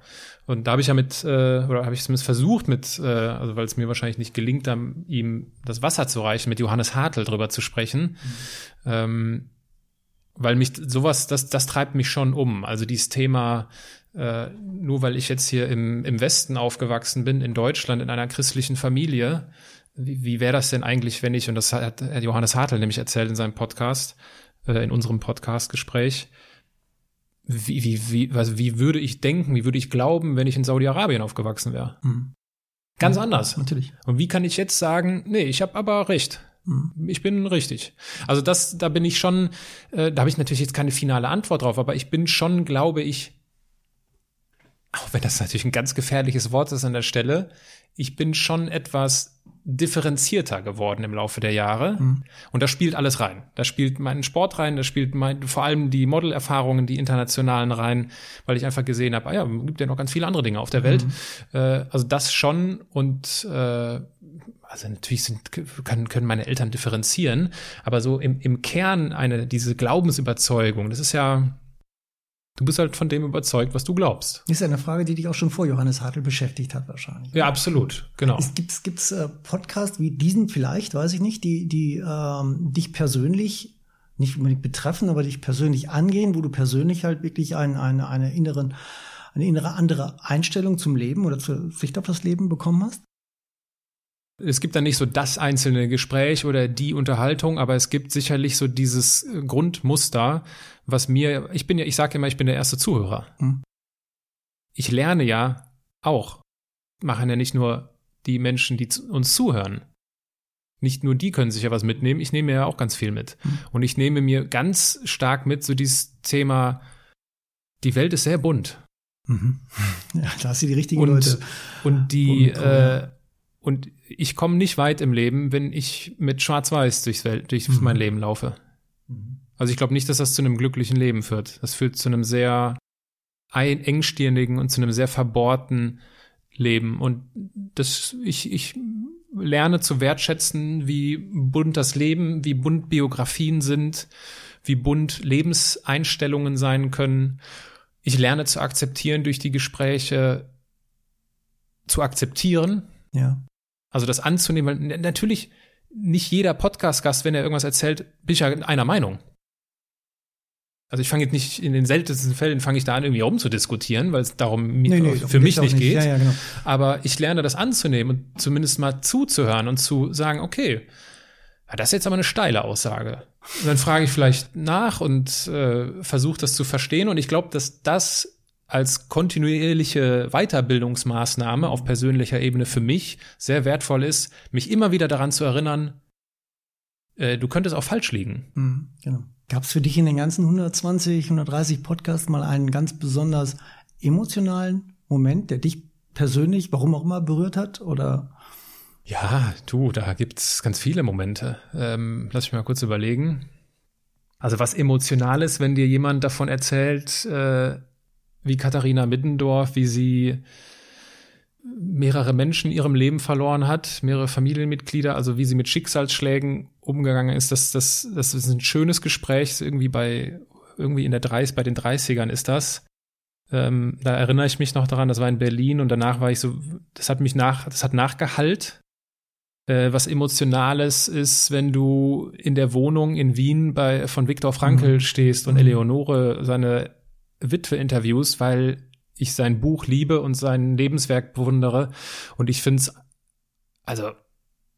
Und da habe ich ja mit, äh, oder habe ich zumindest versucht mit, äh, also weil es mir wahrscheinlich nicht gelingt, dann ihm das Wasser zu reichen, mit Johannes Hartl drüber zu sprechen. Mhm. Ähm, weil mich sowas, das, das treibt mich schon um. Also dieses Thema äh, nur weil ich jetzt hier im, im Westen aufgewachsen bin, in Deutschland, in einer christlichen Familie, wie, wie wäre das denn eigentlich, wenn ich, und das hat Johannes Hartl nämlich erzählt in seinem Podcast, äh, in unserem Podcast-Gespräch, wie, wie, wie, also wie würde ich denken, wie würde ich glauben, wenn ich in Saudi-Arabien aufgewachsen wäre? Mhm. Ganz ja, anders. Natürlich. Und wie kann ich jetzt sagen, nee, ich habe aber recht. Mhm. Ich bin richtig. Also das, da bin ich schon, äh, da habe ich natürlich jetzt keine finale Antwort drauf, aber ich bin schon, glaube ich, auch wenn das natürlich ein ganz gefährliches Wort ist an der Stelle, ich bin schon etwas differenzierter geworden im Laufe der Jahre. Mhm. Und da spielt alles rein. Da spielt mein Sport rein, da spielt mein, vor allem die Modelerfahrungen, die internationalen rein, weil ich einfach gesehen habe, ah ja, gibt ja noch ganz viele andere Dinge auf der Welt. Mhm. Äh, also das schon und äh, also natürlich sind, können, können meine Eltern differenzieren, aber so im, im Kern eine, diese Glaubensüberzeugung, das ist ja, Du bist halt von dem überzeugt, was du glaubst. Ist ja eine Frage, die dich auch schon vor Johannes Hartl beschäftigt hat, wahrscheinlich. Ja, absolut, genau. Es gibt gibt's äh, Podcasts wie diesen vielleicht, weiß ich nicht, die, die ähm, dich persönlich nicht unbedingt betreffen, aber dich persönlich angehen, wo du persönlich halt wirklich ein, eine, eine inneren, eine innere andere Einstellung zum Leben oder zur Sicht auf das Leben bekommen hast? Es gibt da nicht so das einzelne Gespräch oder die Unterhaltung, aber es gibt sicherlich so dieses Grundmuster, was mir, ich bin ja, ich sage immer, ich bin der erste Zuhörer. Mhm. Ich lerne ja auch. Machen ja nicht nur die Menschen, die uns zuhören. Nicht nur die können sich ja was mitnehmen, ich nehme ja auch ganz viel mit. Mhm. Und ich nehme mir ganz stark mit so dieses Thema, die Welt ist sehr bunt. Mhm. Ja, da hast du die richtigen und, Leute. Und die, äh, und ich komme nicht weit im Leben, wenn ich mit Schwarz-Weiß durchs durch mhm. mein Leben laufe. Mhm. Also ich glaube nicht, dass das zu einem glücklichen Leben führt. Das führt zu einem sehr engstirnigen und zu einem sehr verbohrten Leben. Und das, ich, ich lerne zu wertschätzen, wie bunt das Leben, wie bunt Biografien sind, wie bunt Lebenseinstellungen sein können. Ich lerne zu akzeptieren durch die Gespräche, zu akzeptieren. Ja. Also das anzunehmen, weil natürlich nicht jeder Podcast-Gast, wenn er irgendwas erzählt, bin ich ja einer Meinung. Also ich fange jetzt nicht, in den seltensten Fällen fange ich da an, irgendwie rumzudiskutieren, weil es darum nee, nee, für mich nicht geht. Ja, ja, genau. Aber ich lerne das anzunehmen und zumindest mal zuzuhören und zu sagen, okay, das ist jetzt aber eine steile Aussage. Und dann frage ich vielleicht nach und äh, versuche das zu verstehen. Und ich glaube, dass das als kontinuierliche Weiterbildungsmaßnahme auf persönlicher Ebene für mich sehr wertvoll ist, mich immer wieder daran zu erinnern, äh, du könntest auch falsch liegen. Mhm, genau. Gab es für dich in den ganzen 120, 130 Podcasts mal einen ganz besonders emotionalen Moment, der dich persönlich, warum auch immer, berührt hat? Oder? Ja, du, da gibt's ganz viele Momente. Ähm, lass mich mal kurz überlegen. Also was emotional ist, wenn dir jemand davon erzählt, äh, wie Katharina Middendorf, wie sie mehrere Menschen in ihrem Leben verloren hat, mehrere Familienmitglieder, also wie sie mit Schicksalsschlägen umgegangen ist. Das, das, das ist ein schönes Gespräch, irgendwie bei, irgendwie in der 30, bei den 30ern ist das. Ähm, da erinnere ich mich noch daran, das war in Berlin und danach war ich so, das hat mich nach, das hat nachgehalt. Äh, was Emotionales ist, wenn du in der Wohnung in Wien bei, von Viktor Frankl mhm. stehst und mhm. Eleonore seine Witwe interviews, weil ich sein Buch liebe und sein Lebenswerk bewundere. Und ich finde es, also,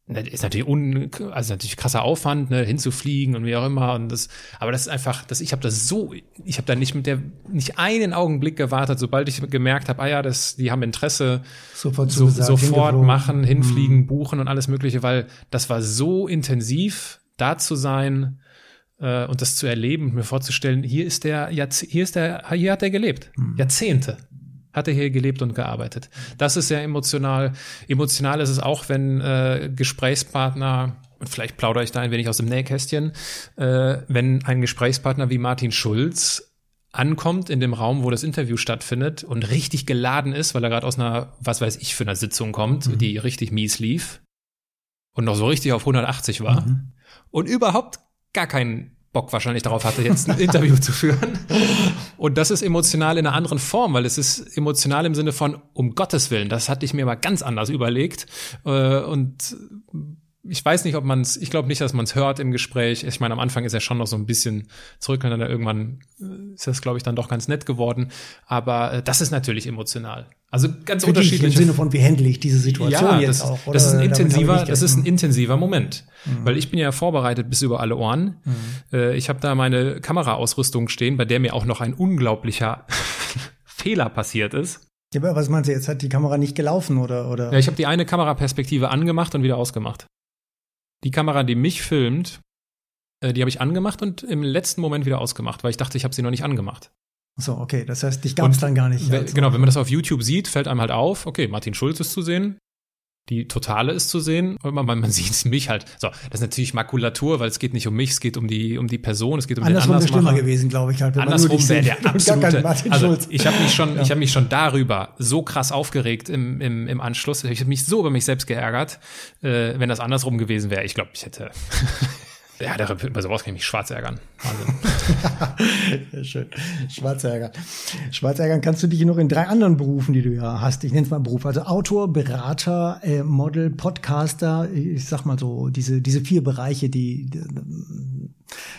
ne, ist natürlich un, also natürlich krasser Aufwand, ne, hinzufliegen und wie auch immer. Und das, aber das ist einfach, das, ich habe das so, ich habe da nicht mit der, nicht einen Augenblick gewartet, sobald ich gemerkt habe, ah ja, das, die haben Interesse, sofort, so, sofort machen, hinfliegen, mhm. buchen und alles Mögliche, weil das war so intensiv, da zu sein äh, und das zu erleben, mir vorzustellen, hier ist der, hier ist der, hier hat er gelebt. Mhm. Jahrzehnte hat er hier gelebt und gearbeitet. Das ist sehr emotional. Emotional ist es auch, wenn äh, Gesprächspartner, und vielleicht plaudere ich da ein wenig aus dem Nähkästchen, äh, wenn ein Gesprächspartner wie Martin Schulz ankommt in dem Raum, wo das Interview stattfindet und richtig geladen ist, weil er gerade aus einer, was weiß ich, für einer Sitzung kommt, mhm. die richtig mies lief und noch so richtig auf 180 war mhm. und überhaupt gar keinen Bock wahrscheinlich darauf hatte, jetzt ein Interview zu führen. Und das ist emotional in einer anderen Form, weil es ist emotional im Sinne von, um Gottes Willen, das hatte ich mir mal ganz anders überlegt. Äh, und ich weiß nicht, ob man es, ich glaube nicht, dass man es hört im Gespräch. Ich meine, am Anfang ist er schon noch so ein bisschen zurück und dann irgendwann äh, ist das, glaube ich, dann doch ganz nett geworden. Aber äh, das ist natürlich emotional. Also ganz Für unterschiedlich. Im Sinne von, wie handle ich diese Situation ja, jetzt das, auch? Oder? Das ist ein intensiver, das ist ein intensiver Moment, mhm. weil ich bin ja vorbereitet bis über alle Ohren. Mhm. Äh, ich habe da meine Kameraausrüstung stehen, bei der mir auch noch ein unglaublicher Fehler passiert ist. Ja, aber was meinst du jetzt? Hat die Kamera nicht gelaufen oder? oder? Ja, ich habe die eine Kameraperspektive angemacht und wieder ausgemacht. Die Kamera, die mich filmt, äh, die habe ich angemacht und im letzten Moment wieder ausgemacht, weil ich dachte, ich habe sie noch nicht angemacht. So, okay, das heißt, dich gab es dann gar nicht. Also. Genau, wenn man das auf YouTube sieht, fällt einem halt auf, okay, Martin Schulz ist zu sehen, die Totale ist zu sehen und man, man sieht mich halt. So, das ist natürlich Makulatur, weil es geht nicht um mich, es geht um die um die Person, es geht um Andersrum den wäre schlimmer gewesen, glaube ich. Halt, Andersrum wäre der absolute. Also ich habe mich schon, ja. ich habe mich schon darüber so krass aufgeregt im im, im Anschluss. Ich habe mich so über mich selbst geärgert, äh, wenn das andersrum gewesen wäre. Ich glaube, ich hätte ja, darüber, über sowas kann ich mich schwarz ärgern. Wahnsinn. schön. Schwarz ärgern. Schwarz ärgern kannst du dich noch in drei anderen Berufen, die du ja hast. Ich nenne es mal Beruf. Also Autor, Berater, äh, Model, Podcaster. Ich sag mal so, diese, diese vier Bereiche, die, die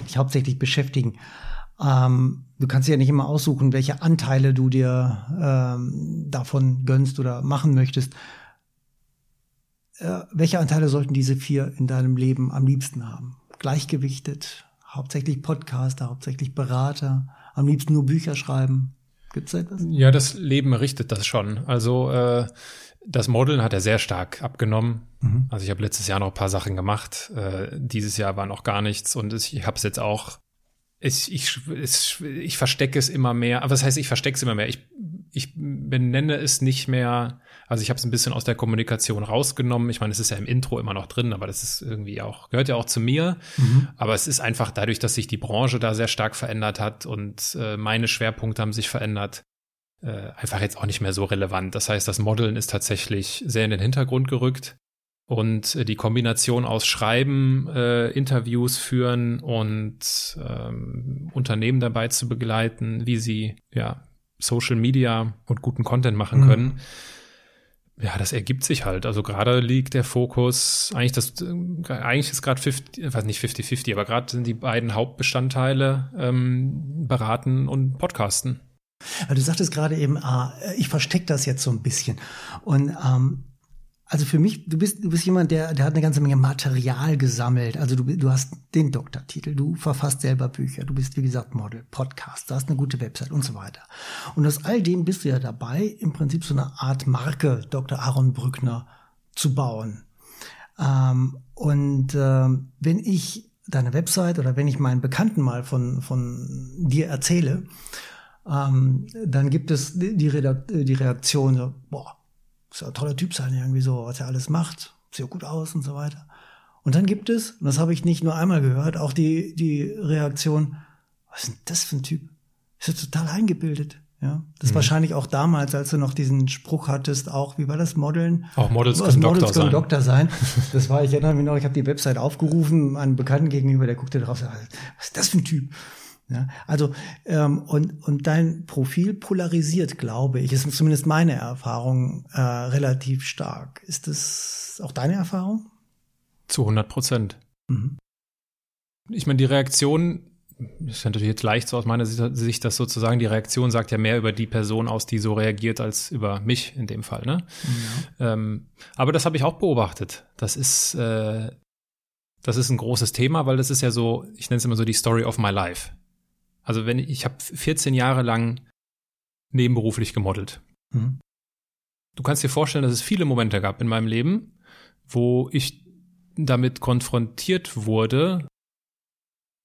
dich hauptsächlich beschäftigen. Ähm, du kannst ja nicht immer aussuchen, welche Anteile du dir ähm, davon gönnst oder machen möchtest. Äh, welche Anteile sollten diese vier in deinem Leben am liebsten haben? Gleichgewichtet, hauptsächlich Podcaster, hauptsächlich Berater, am liebsten nur Bücher schreiben. Gibt's da etwas? Ja, das Leben richtet das schon. Also äh, das Modeln hat er sehr stark abgenommen. Mhm. Also ich habe letztes Jahr noch ein paar Sachen gemacht. Äh, dieses Jahr war noch gar nichts und ich habe es jetzt auch. Ich, ich, ich, ich verstecke es immer mehr. Aber was heißt, ich verstecke es immer mehr? Ich, ich benenne es nicht mehr also ich habe es ein bisschen aus der Kommunikation rausgenommen. Ich meine, es ist ja im Intro immer noch drin, aber das ist irgendwie auch, gehört ja auch zu mir. Mhm. Aber es ist einfach dadurch, dass sich die Branche da sehr stark verändert hat und äh, meine Schwerpunkte haben sich verändert, äh, einfach jetzt auch nicht mehr so relevant. Das heißt, das Modeln ist tatsächlich sehr in den Hintergrund gerückt. Und äh, die Kombination aus Schreiben, äh, Interviews führen und ähm, Unternehmen dabei zu begleiten, wie sie ja Social Media und guten Content machen mhm. können, ja, das ergibt sich halt. Also gerade liegt der Fokus, eigentlich das, eigentlich ist gerade 50, weiß nicht 50-50, aber gerade sind die beiden Hauptbestandteile ähm, beraten und podcasten. Du sagtest gerade eben, ah, ich verstecke das jetzt so ein bisschen. Und ähm, also für mich, du bist, du bist jemand, der, der hat eine ganze Menge Material gesammelt. Also du, du hast den Doktortitel, du verfasst selber Bücher, du bist, wie gesagt, Model, Podcast, du hast eine gute Website und so weiter. Und aus all dem bist du ja dabei, im Prinzip so eine Art Marke Dr. Aaron Brückner zu bauen. Ähm, und ähm, wenn ich deine Website oder wenn ich meinen Bekannten mal von, von dir erzähle, ähm, dann gibt es die, die Reaktion boah, soll ein toller Typ sein, irgendwie so, was er alles macht, sieht gut aus und so weiter. Und dann gibt es, und das habe ich nicht nur einmal gehört, auch die, die Reaktion, was ist denn das für ein Typ? Ist ja total eingebildet. Ja, das mhm. wahrscheinlich auch damals, als du noch diesen Spruch hattest, auch, wie war das, Modeln? Auch Models können, Models Doktor, können sein. Doktor sein. Das war, ich erinnere mich noch, ich habe die Website aufgerufen, einen Bekannten gegenüber, der guckte drauf, was ist das für ein Typ? Ja, also ähm, und und dein Profil polarisiert, glaube ich, ist zumindest meine Erfahrung äh, relativ stark. Ist das auch deine Erfahrung? Zu 100 Prozent. Mhm. Ich meine, die Reaktion ist natürlich jetzt leicht so aus meiner Sicht, dass sozusagen die Reaktion sagt ja mehr über die Person aus, die so reagiert, als über mich in dem Fall. Ne? Ja. Ähm, aber das habe ich auch beobachtet. Das ist äh, das ist ein großes Thema, weil das ist ja so, ich nenne es immer so die Story of my life. Also wenn ich, habe 14 Jahre lang nebenberuflich gemodelt. Mhm. Du kannst dir vorstellen, dass es viele Momente gab in meinem Leben, wo ich damit konfrontiert wurde,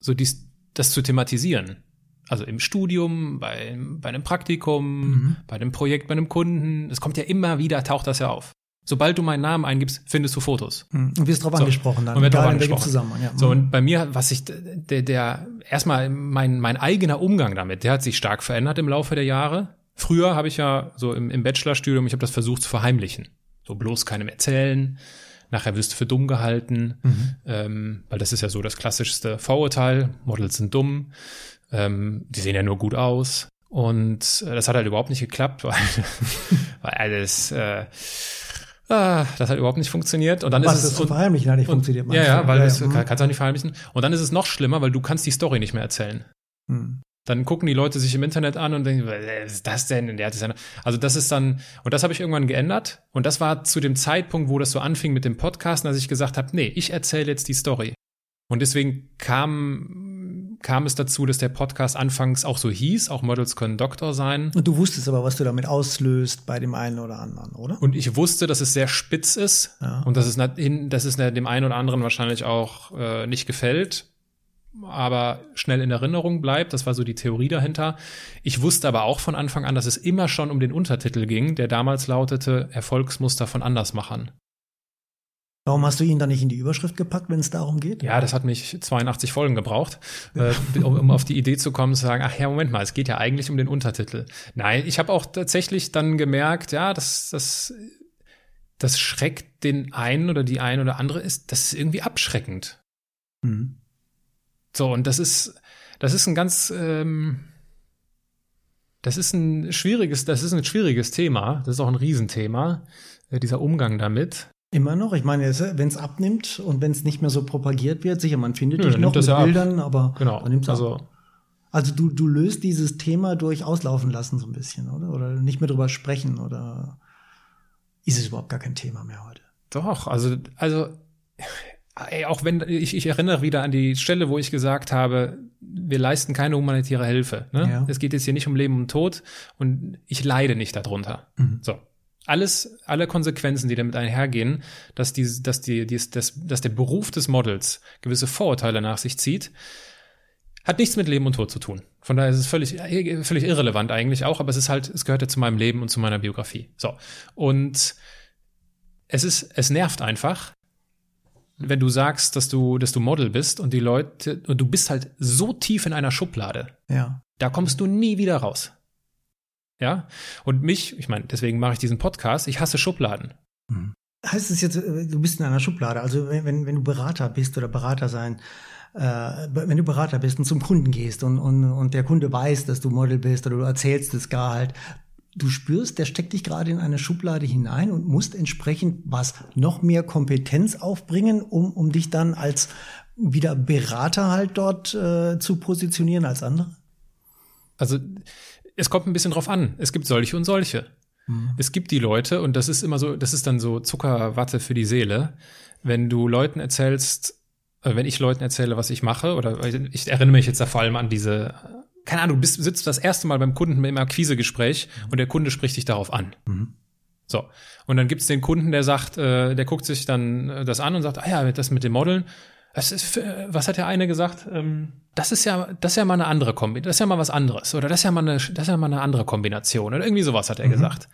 so dies, das zu thematisieren. Also im Studium, bei, bei einem Praktikum, mhm. bei einem Projekt, bei einem Kunden. Es kommt ja immer wieder, taucht das ja auf. Sobald du meinen Namen eingibst, findest du Fotos. Hm. Und wirst darauf so. angesprochen dann. Und wird darauf angesprochen. Zusammenhang, ja. So, hm. und bei mir, was ich, der, der, erstmal mein, mein eigener Umgang damit, der hat sich stark verändert im Laufe der Jahre. Früher habe ich ja so im, im Bachelorstudium, ich habe das versucht zu verheimlichen. So bloß keinem erzählen. Nachher wirst du für dumm gehalten, mhm. ähm, weil das ist ja so das klassischste Vorurteil. Models sind dumm, ähm, die sehen ja nur gut aus. Und äh, das hat halt überhaupt nicht geklappt, weil, weil alles, äh, ah, das hat überhaupt nicht funktioniert. Und dann Was ist es das verheimlichen hat nicht funktioniert. Ja, ja, weil ja, das ja. kann, kannst du auch nicht verheimlichen. Und dann ist es noch schlimmer, weil du kannst die Story nicht mehr erzählen. Hm. Dann gucken die Leute sich im Internet an und denken, was ist das denn? Und der hat das ja Also das ist dann, und das habe ich irgendwann geändert. Und das war zu dem Zeitpunkt, wo das so anfing mit dem Podcast, dass ich gesagt habe, nee, ich erzähle jetzt die Story. Und deswegen kam, kam es dazu, dass der Podcast anfangs auch so hieß, auch Models können Doktor sein. Und du wusstest aber, was du damit auslöst bei dem einen oder anderen, oder? Und ich wusste, dass es sehr spitz ist Ja. und dass es, dass es dem einen oder anderen wahrscheinlich auch äh, nicht gefällt, aber schnell in Erinnerung bleibt. Das war so die Theorie dahinter. Ich wusste aber auch von Anfang an, dass es immer schon um den Untertitel ging, der damals lautete Erfolgsmuster von Andersmachern. Warum hast du ihn dann nicht in die Überschrift gepackt, wenn es darum geht? Ja, das hat mich 82 Folgen gebraucht, äh, um, um auf die Idee zu kommen, zu sagen, ach ja, Moment mal, es geht ja eigentlich um den Untertitel. Nein, ich habe auch tatsächlich dann gemerkt, ja, das, das, das schreckt den einen oder die ein oder andere ist, das ist irgendwie abschreckend. Hm. So, und das ist, das ist ein ganz, ähm, das ist ein schwieriges, das ist ein schwieriges Thema. Das ist auch ein Riesenthema, äh, dieser Umgang damit. Immer noch. Ich meine, wenn es abnimmt und wenn es nicht mehr so propagiert wird, sicher, man findet Nö, dich noch nimmt mit ja ab. Bildern, aber Genau. man nimmt's ab. Also, Also du, du löst dieses Thema durch auslaufen lassen so ein bisschen, oder? Oder nicht mehr drüber sprechen oder ist es überhaupt gar kein Thema mehr heute? Doch, also, also, ey, auch wenn, ich, ich erinnere wieder an die Stelle, wo ich gesagt habe, wir leisten keine humanitäre Hilfe. Ne? Ja. Es geht jetzt hier nicht um Leben und Tod und ich leide nicht darunter. Mhm. So. Alles, alle Konsequenzen, die damit einhergehen, dass, die, dass, die, die, dass, dass der Beruf des Models gewisse Vorurteile nach sich zieht, hat nichts mit Leben und Tod zu tun. Von daher ist es völlig, völlig irrelevant eigentlich auch, aber es ist halt, es gehört ja zu meinem Leben und zu meiner Biografie. So. Und es ist, es nervt einfach, wenn du sagst, dass du, dass du Model bist und die Leute, und du bist halt so tief in einer Schublade, Ja. da kommst du nie wieder raus. Ja? Und mich, ich meine, deswegen mache ich diesen Podcast, ich hasse Schubladen. Heißt es jetzt, äh, du bist in einer Schublade, also wenn, wenn, wenn du Berater bist oder Berater sein, äh, wenn du Berater bist und zum Kunden gehst und, und, und der Kunde weiß, dass du Model bist oder du erzählst es gar halt, du spürst, der steckt dich gerade in eine Schublade hinein und musst entsprechend was noch mehr Kompetenz aufbringen, um, um dich dann als wieder Berater halt dort äh, zu positionieren als andere? Also es kommt ein bisschen drauf an. Es gibt solche und solche. Es gibt die Leute, und das ist immer so, das ist dann so Zuckerwatte für die Seele, wenn du Leuten erzählst, äh, wenn ich Leuten erzähle, was ich mache, oder ich erinnere mich jetzt da vor allem an diese, keine Ahnung, du bist, sitzt das erste Mal beim Kunden im Akquisegespräch und der Kunde spricht dich darauf an. So. Und dann gibt's den Kunden, der sagt, äh, der guckt sich dann äh, das an und sagt, ah ja, das mit dem Modeln, das ist, was hat der eine gesagt? Ähm, das ist ja, das ist ja mal eine andere Kombi, das ist ja mal was anderes. Oder das ist ja mal eine, das ist ja mal eine andere Kombination. Oder irgendwie sowas hat er gesagt.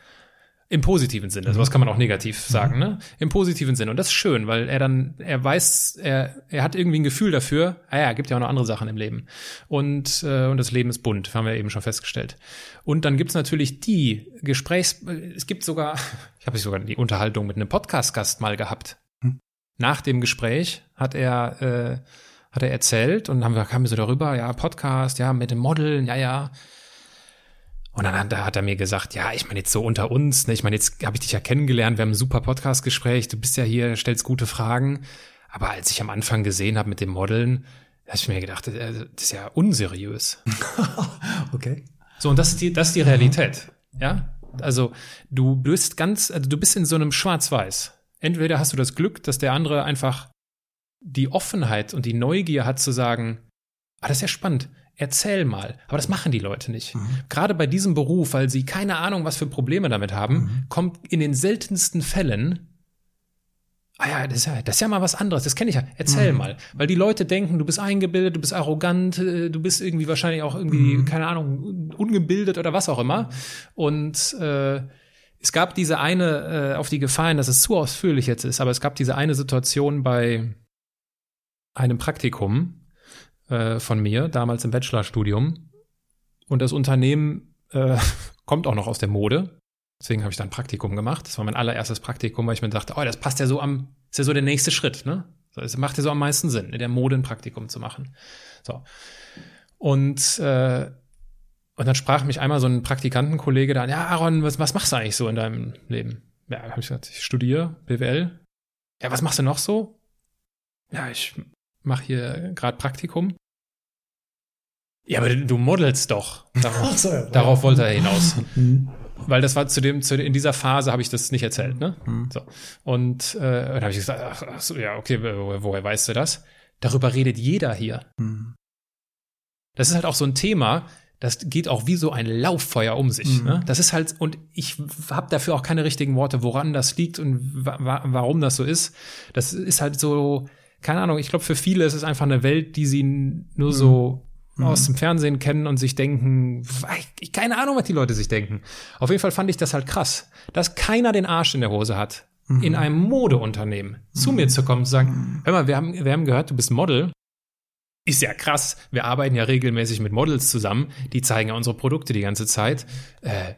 Im positiven Sinne. Sowas kann man auch negativ sagen, ne? Im positiven Sinne. Und das ist schön, weil er dann, er weiß, er, er hat irgendwie ein Gefühl dafür, ah ja, gibt ja auch noch andere Sachen im Leben. Und, äh, und das Leben ist bunt, haben wir eben schon festgestellt. Und dann gibt's natürlich die Gesprächs, es gibt sogar, ich habe sogar die Unterhaltung mit einem Podcast-Gast mal gehabt. Nach dem Gespräch hat er, äh, hat er erzählt und haben wir, kamen wir so darüber, ja, Podcast, ja, mit dem Modeln, ja, ja. Und dann hat, da hat er mir gesagt, ja, ich meine jetzt so unter uns, ne, ich meine jetzt habe ich dich ja kennengelernt, wir haben ein super Podcast-Gespräch, du bist ja hier, stellst gute Fragen. Aber als ich am Anfang gesehen habe mit dem Modeln, da habe ich mir gedacht, das das ist ja unseriös. Okay. So, und das ist die, das ist die Realität. Ja? Also, du bist ganz, also du bist in so einem Schwarz-Weiß. Entweder hast du das Glück, dass der andere einfach die Offenheit und die Neugier hat zu sagen, ah, das ist ja spannend, erzähl mal. Aber das machen die Leute nicht. Gerade bei diesem Beruf, weil sie keine Ahnung, was für Probleme damit haben, kommt in den seltensten Fällen Ah ja, das ist ja, das ist ja mal was anderes, das kenne ich ja. Erzähl mal. Weil die Leute denken, du bist eingebildet, du bist arrogant, äh, du bist irgendwie wahrscheinlich auch irgendwie, keine Ahnung, ungebildet oder was auch immer. Und äh, es gab diese eine, äh, auf die Gefallen, dass es zu ausführlich jetzt ist, aber es gab diese eine Situation bei einem Praktikum äh, von mir, damals im Bachelorstudium. Und das Unternehmen äh, kommt auch noch aus der Mode. Deswegen habe ich da ein Praktikum gemacht. Das war mein allererstes Praktikum, weil ich mir dachte, oh, das passt ja so am, ist ja so der nächste Schritt, ne? Es macht ja so am meisten Sinn, in der Mode ein Praktikum zu machen. So. Und, äh, und dann sprach mich einmal so ein Praktikantenkollege da an, ja, Aaron, was, was machst du eigentlich so in deinem Leben? ja, habe ich gesagt, ich studiere BWL. Ja, was machst du noch so? Ja, ich mache hier gerade Praktikum. Ja, aber du modelst doch. Darauf, so, ja. darauf wollte er hinaus. Mhm. Weil das war zu dem, zu, in dieser Phase habe ich das nicht erzählt, ne? Mhm. So. Und äh, dann habe ich gesagt, ach, ach so, ja, okay, wo, woher weißt du das? Darüber redet jeder hier. Mhm. Das ist halt auch so ein Thema, das geht auch wie so ein Lauffeuer um sich. Mhm. Ne? Das ist halt, und ich habe dafür auch keine richtigen Worte, woran das liegt und wa warum das so ist. Das ist halt so, keine Ahnung, ich glaube, für viele ist es einfach eine Welt, die sie nur so mhm. aus dem Fernsehen kennen und sich denken, keine Ahnung, was die Leute sich denken. Auf jeden Fall fand ich das halt krass, dass keiner den Arsch in der Hose hat, mhm. in einem Modeunternehmen zu mir zu kommen und zu sagen, mhm. hör mal, wir haben, wir haben gehört, du bist Model ist ja krass. Wir arbeiten ja regelmäßig mit Models zusammen. Die zeigen ja unsere Produkte die ganze Zeit. Äh,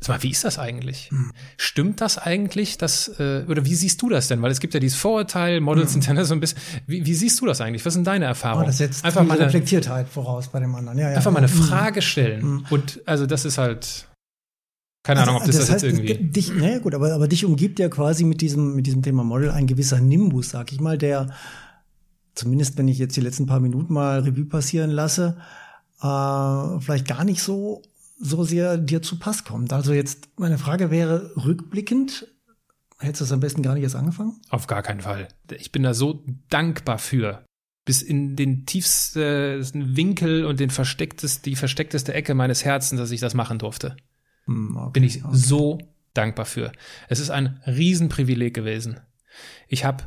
sag mal, wie ist das eigentlich? Hm. Stimmt das eigentlich, dass, äh, oder wie siehst du das denn? Weil es gibt ja dieses Vorurteil, Models hm. sind ja so ein bisschen, wie, wie siehst du das eigentlich? Was sind deine Erfahrungen? Oh, das setzt einfach mal eine Reflektiertheit voraus bei dem anderen. Ja, ja. Einfach mal eine hm. Frage stellen. Hm. Und also das ist halt, keine also, Ahnung, ob das, das, das heißt, jetzt irgendwie. Dich, naja, gut, aber, aber dich umgibt ja quasi mit diesem, mit diesem Thema Model ein gewisser Nimbus, sag ich mal, der zumindest wenn ich jetzt die letzten paar Minuten mal Revue passieren lasse, äh, vielleicht gar nicht so, so sehr dir zu Pass kommt. Also jetzt meine Frage wäre, rückblickend, hättest du das am besten gar nicht erst angefangen? Auf gar keinen Fall. Ich bin da so dankbar für. Bis in den tiefsten Winkel und den verstecktest, die versteckteste Ecke meines Herzens, dass ich das machen durfte. Hm, okay, bin ich okay. so dankbar für. Es ist ein Riesenprivileg gewesen. Ich habe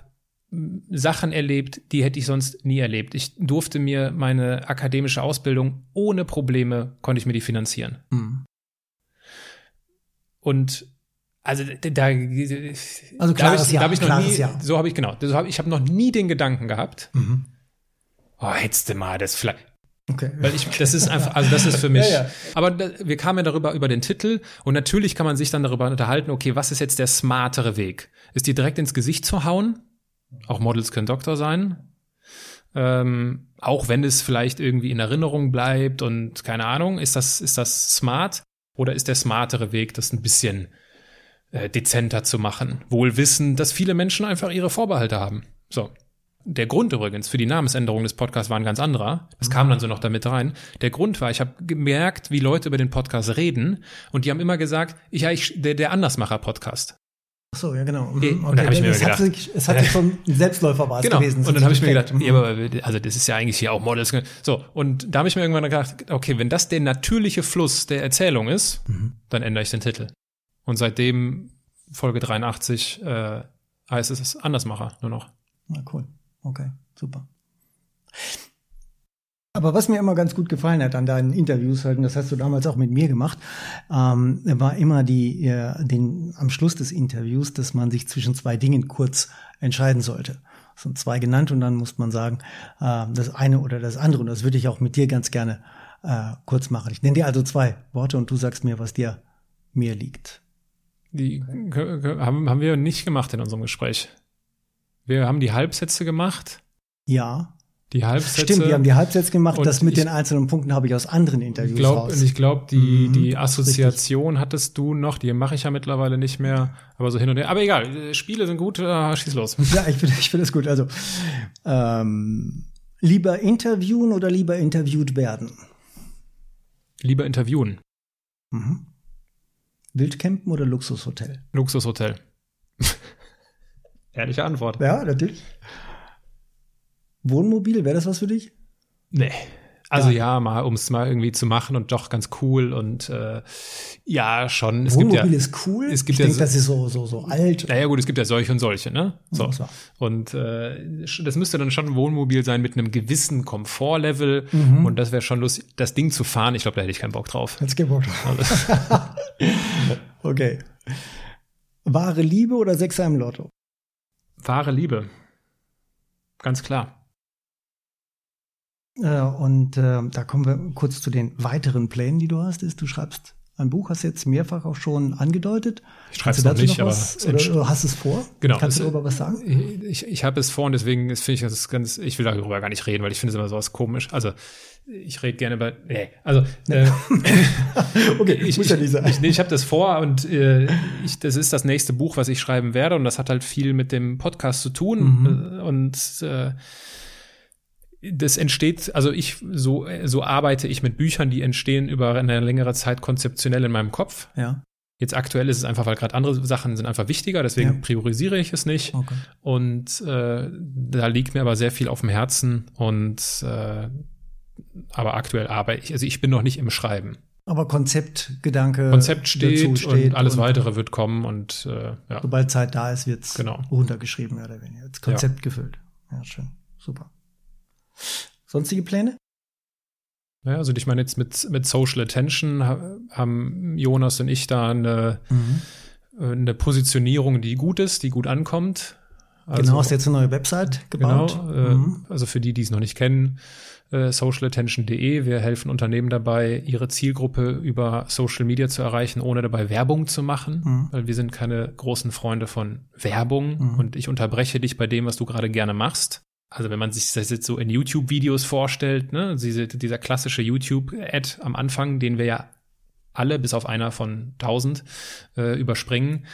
Sachen erlebt, die hätte ich sonst nie erlebt. Ich durfte mir meine akademische Ausbildung ohne Probleme, konnte ich mir die finanzieren. Mhm. Und also da, also klares da habe ich, hab ich noch nie, Jahr. so habe ich genau, so hab, ich habe noch nie den Gedanken gehabt. Mhm. Oh, hättest du mal das vielleicht. Okay. Weil ich, das ist einfach, also das ist für mich. ja, ja. Aber da, wir kamen ja darüber über den Titel und natürlich kann man sich dann darüber unterhalten, okay, was ist jetzt der smartere Weg? Ist die direkt ins Gesicht zu hauen? Auch Models können Doktor sein. Ähm, auch wenn es vielleicht irgendwie in Erinnerung bleibt und keine Ahnung, ist das, ist das smart? Oder ist der smartere Weg, das ein bisschen äh, dezenter zu machen? Wohl wissen, dass viele Menschen einfach ihre Vorbehalte haben. So. Der Grund übrigens für die Namensänderung des Podcasts war ein ganz anderer. Das kam dann so noch damit rein. Der Grund war, ich habe gemerkt, wie Leute über den Podcast reden und die haben immer gesagt, ich, ich, der, der Andersmacher-Podcast. So, ja, genau. Okay. Und dann habe ich mir es gedacht, hat sich, es hat schon ein Selbstläufer war genau. gewesen. Und dann habe ich mir gedacht, ja, aber also das ist ja eigentlich hier auch Models. So, und da habe ich mir irgendwann gedacht, okay, wenn das der natürliche Fluss der Erzählung ist, mhm. dann ändere ich den Titel. Und seitdem Folge 83 äh, heißt es Andersmacher nur noch. Na cool. Okay, super. Aber was mir immer ganz gut gefallen hat an deinen Interviews, halt, und das hast du damals auch mit mir gemacht, ähm, war immer die, äh, den, am Schluss des Interviews, dass man sich zwischen zwei Dingen kurz entscheiden sollte. Es sind zwei genannt und dann muss man sagen, äh, das eine oder das andere. Und das würde ich auch mit dir ganz gerne äh, kurz machen. Ich nenne dir also zwei Worte und du sagst mir, was dir mir liegt. Die haben, haben wir nicht gemacht in unserem Gespräch. Wir haben die Halbsätze gemacht. Ja. Die Halbsätze. Stimmt, wir haben die Halbsätze gemacht. Das mit den einzelnen Punkten habe ich aus anderen Interviews glaub, raus. Ich glaube, die, mhm, die Assoziation richtig. hattest du noch. Die mache ich ja mittlerweile nicht mehr. Aber so hin und her. Aber egal, Spiele sind gut. Äh, schieß los. Ja, ich finde ich find das gut. Also ähm, lieber interviewen oder lieber interviewt werden? Lieber interviewen. Mhm. Wildcampen oder Luxushotel? Luxushotel. Ehrliche Antwort. Ja, natürlich. Wohnmobil, wäre das was für dich? Nee. Also ja, ja mal, um es mal irgendwie zu machen und doch ganz cool und äh, ja, schon. Es Wohnmobil gibt ja, ist cool. Es gibt ich ja denke, das ist so, so, so alt. Naja gut, es gibt ja solche und solche, ne? So. Ja, und äh, das müsste dann schon ein Wohnmobil sein mit einem gewissen Komfortlevel mhm. und das wäre schon lustig, das Ding zu fahren. Ich glaube, da hätte ich keinen Bock drauf. Jetzt keinen Bock drauf. okay. Wahre Liebe oder Sechser im Lotto? Wahre Liebe. Ganz klar. Äh, und äh, da kommen wir kurz zu den weiteren Plänen, die du hast. Ist, du schreibst ein Buch, hast du jetzt mehrfach auch schon angedeutet. Ich schreibe es noch nicht, noch was, aber oder, hast es vor? Genau. Kannst du darüber was sagen? Ich, ich habe es vor und deswegen finde ich das ganz, ich will darüber gar nicht reden, weil ich finde es immer sowas komisch. Also ich rede gerne über, nee, also äh, okay, ich, muss ja nicht sein. Ich, ich, ich habe das vor und äh, ich, das ist das nächste Buch, was ich schreiben werde und das hat halt viel mit dem Podcast zu tun mhm. und äh, das entsteht, also ich, so, so arbeite ich mit Büchern, die entstehen über eine längere Zeit konzeptionell in meinem Kopf. Ja. Jetzt aktuell ist es einfach, weil gerade andere Sachen sind einfach wichtiger, deswegen ja. priorisiere ich es nicht. Okay. Und äh, da liegt mir aber sehr viel auf dem Herzen und äh, aber aktuell arbeite ich, also ich bin noch nicht im Schreiben. Aber Konzeptgedanke. Konzept steht, steht und alles und weitere wird kommen und äh, ja. Sobald Zeit da ist, wird es genau. runtergeschrieben, mehr oder weniger. Das Konzept ja. gefüllt. Ja, schön. Super. Sonstige Pläne? Ja, also ich meine jetzt mit, mit Social Attention haben Jonas und ich da eine, mhm. Äh, eine Positionierung, die gut ist, die gut ankommt. Also, genau, hast jetzt eine neue Website gebaut. Genau, äh, mhm. also für die, die es noch nicht kennen, äh, socialattention.de. Wir helfen Unternehmen dabei, ihre Zielgruppe über Social Media zu erreichen, ohne dabei Werbung zu machen, mhm. weil wir sind keine großen Freunde von Werbung mhm. und ich unterbreche dich bei dem, was du gerade gerne machst also wenn man sich das jetzt so in YouTube-Videos vorstellt, ne, diese, dieser klassische YouTube-Ad am Anfang, den wir ja alle bis auf einer von tausend äh, überspringen,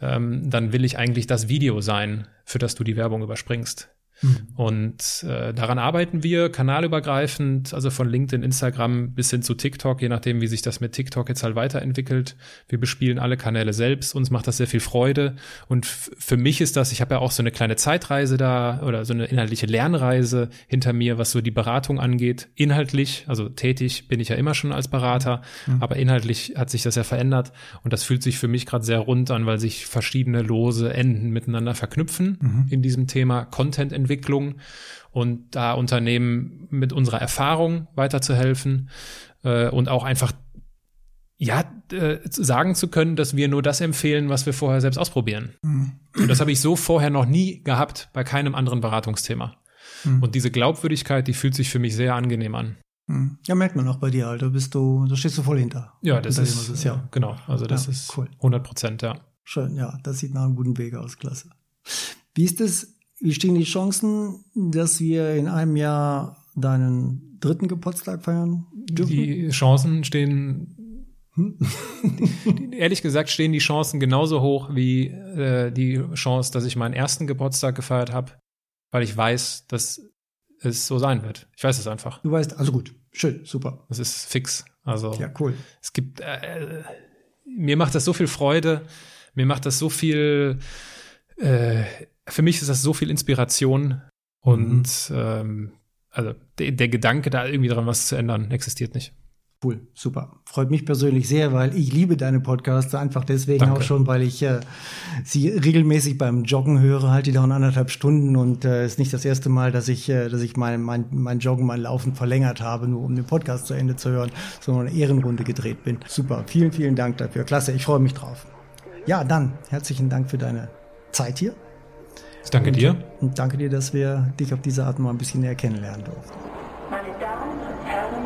ähm, dann will ich eigentlich das Video sein, für das du die Werbung überspringst. Mhm. Und äh, daran arbeiten wir kanalübergreifend, also von LinkedIn, Instagram bis hin zu TikTok, je nachdem, wie sich das mit TikTok jetzt halt weiterentwickelt. Wir bespielen alle Kanäle selbst, uns macht das sehr viel Freude. Und für mich ist das, ich habe ja auch so eine kleine Zeitreise da oder so eine inhaltliche Lernreise hinter mir, was so die Beratung angeht. Inhaltlich, also tätig bin ich ja immer schon als Berater, mhm. aber inhaltlich hat sich das ja verändert. Und das fühlt sich für mich gerade sehr rund an, weil sich verschiedene lose Enden miteinander verknüpfen mhm. in diesem Thema Content-Entwicklung Entwicklung und da Unternehmen mit unserer Erfahrung weiterzuhelfen äh, und auch einfach ja, äh, sagen zu können, dass wir nur das empfehlen, was wir vorher selbst ausprobieren. Mhm. Und das habe ich so vorher noch nie gehabt bei keinem anderen Beratungsthema. Mhm. Und diese Glaubwürdigkeit, die fühlt sich für mich sehr angenehm an. Mhm. Ja, merkt man auch bei dir, Alter. Bist du, da stehst du voll hinter. Ja, das ist, dem, ist, ja. genau. Also das ja, ist cool. 100 Prozent, ja. Schön, ja. Das sieht nach einem guten Weg aus. Klasse. Wie ist es wie stehen die Chancen, dass wir in einem Jahr deinen dritten Geburtstag feiern dürfen? Die Chancen stehen, hm? ehrlich gesagt, stehen die Chancen genauso hoch wie äh, die Chance, dass ich meinen ersten Geburtstag gefeiert habe, weil ich weiß, dass es so sein wird. Ich weiß es einfach. Du weißt, also gut, schön, super. Das ist fix. Also ja, cool. Es gibt, äh, mir macht das so viel Freude, mir macht das so viel äh, für mich ist das so viel Inspiration und mhm. ähm, also der, der Gedanke, da irgendwie dran was zu ändern, existiert nicht. Cool, super. Freut mich persönlich sehr, weil ich liebe deine Podcasts, einfach deswegen Danke. auch schon, weil ich äh, sie regelmäßig beim Joggen höre, halt die dauern anderthalb Stunden und äh, ist nicht das erste Mal, dass ich, äh, dass ich mein, mein, mein Joggen, mein Laufen verlängert habe, nur um den Podcast zu Ende zu hören, sondern eine Ehrenrunde gedreht bin. Super, vielen, vielen Dank dafür. Klasse, ich freue mich drauf. Ja, dann herzlichen Dank für deine Zeit hier. Ich danke und, dir. Und danke dir, dass wir dich auf diese Art mal ein bisschen näher kennenlernen durften. Meine Damen und Herren,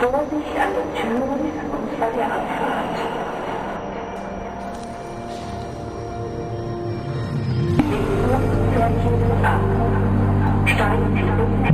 Vorsicht an den Türen und bei der Abfahrt. Die Uhr ab. Steigen Sie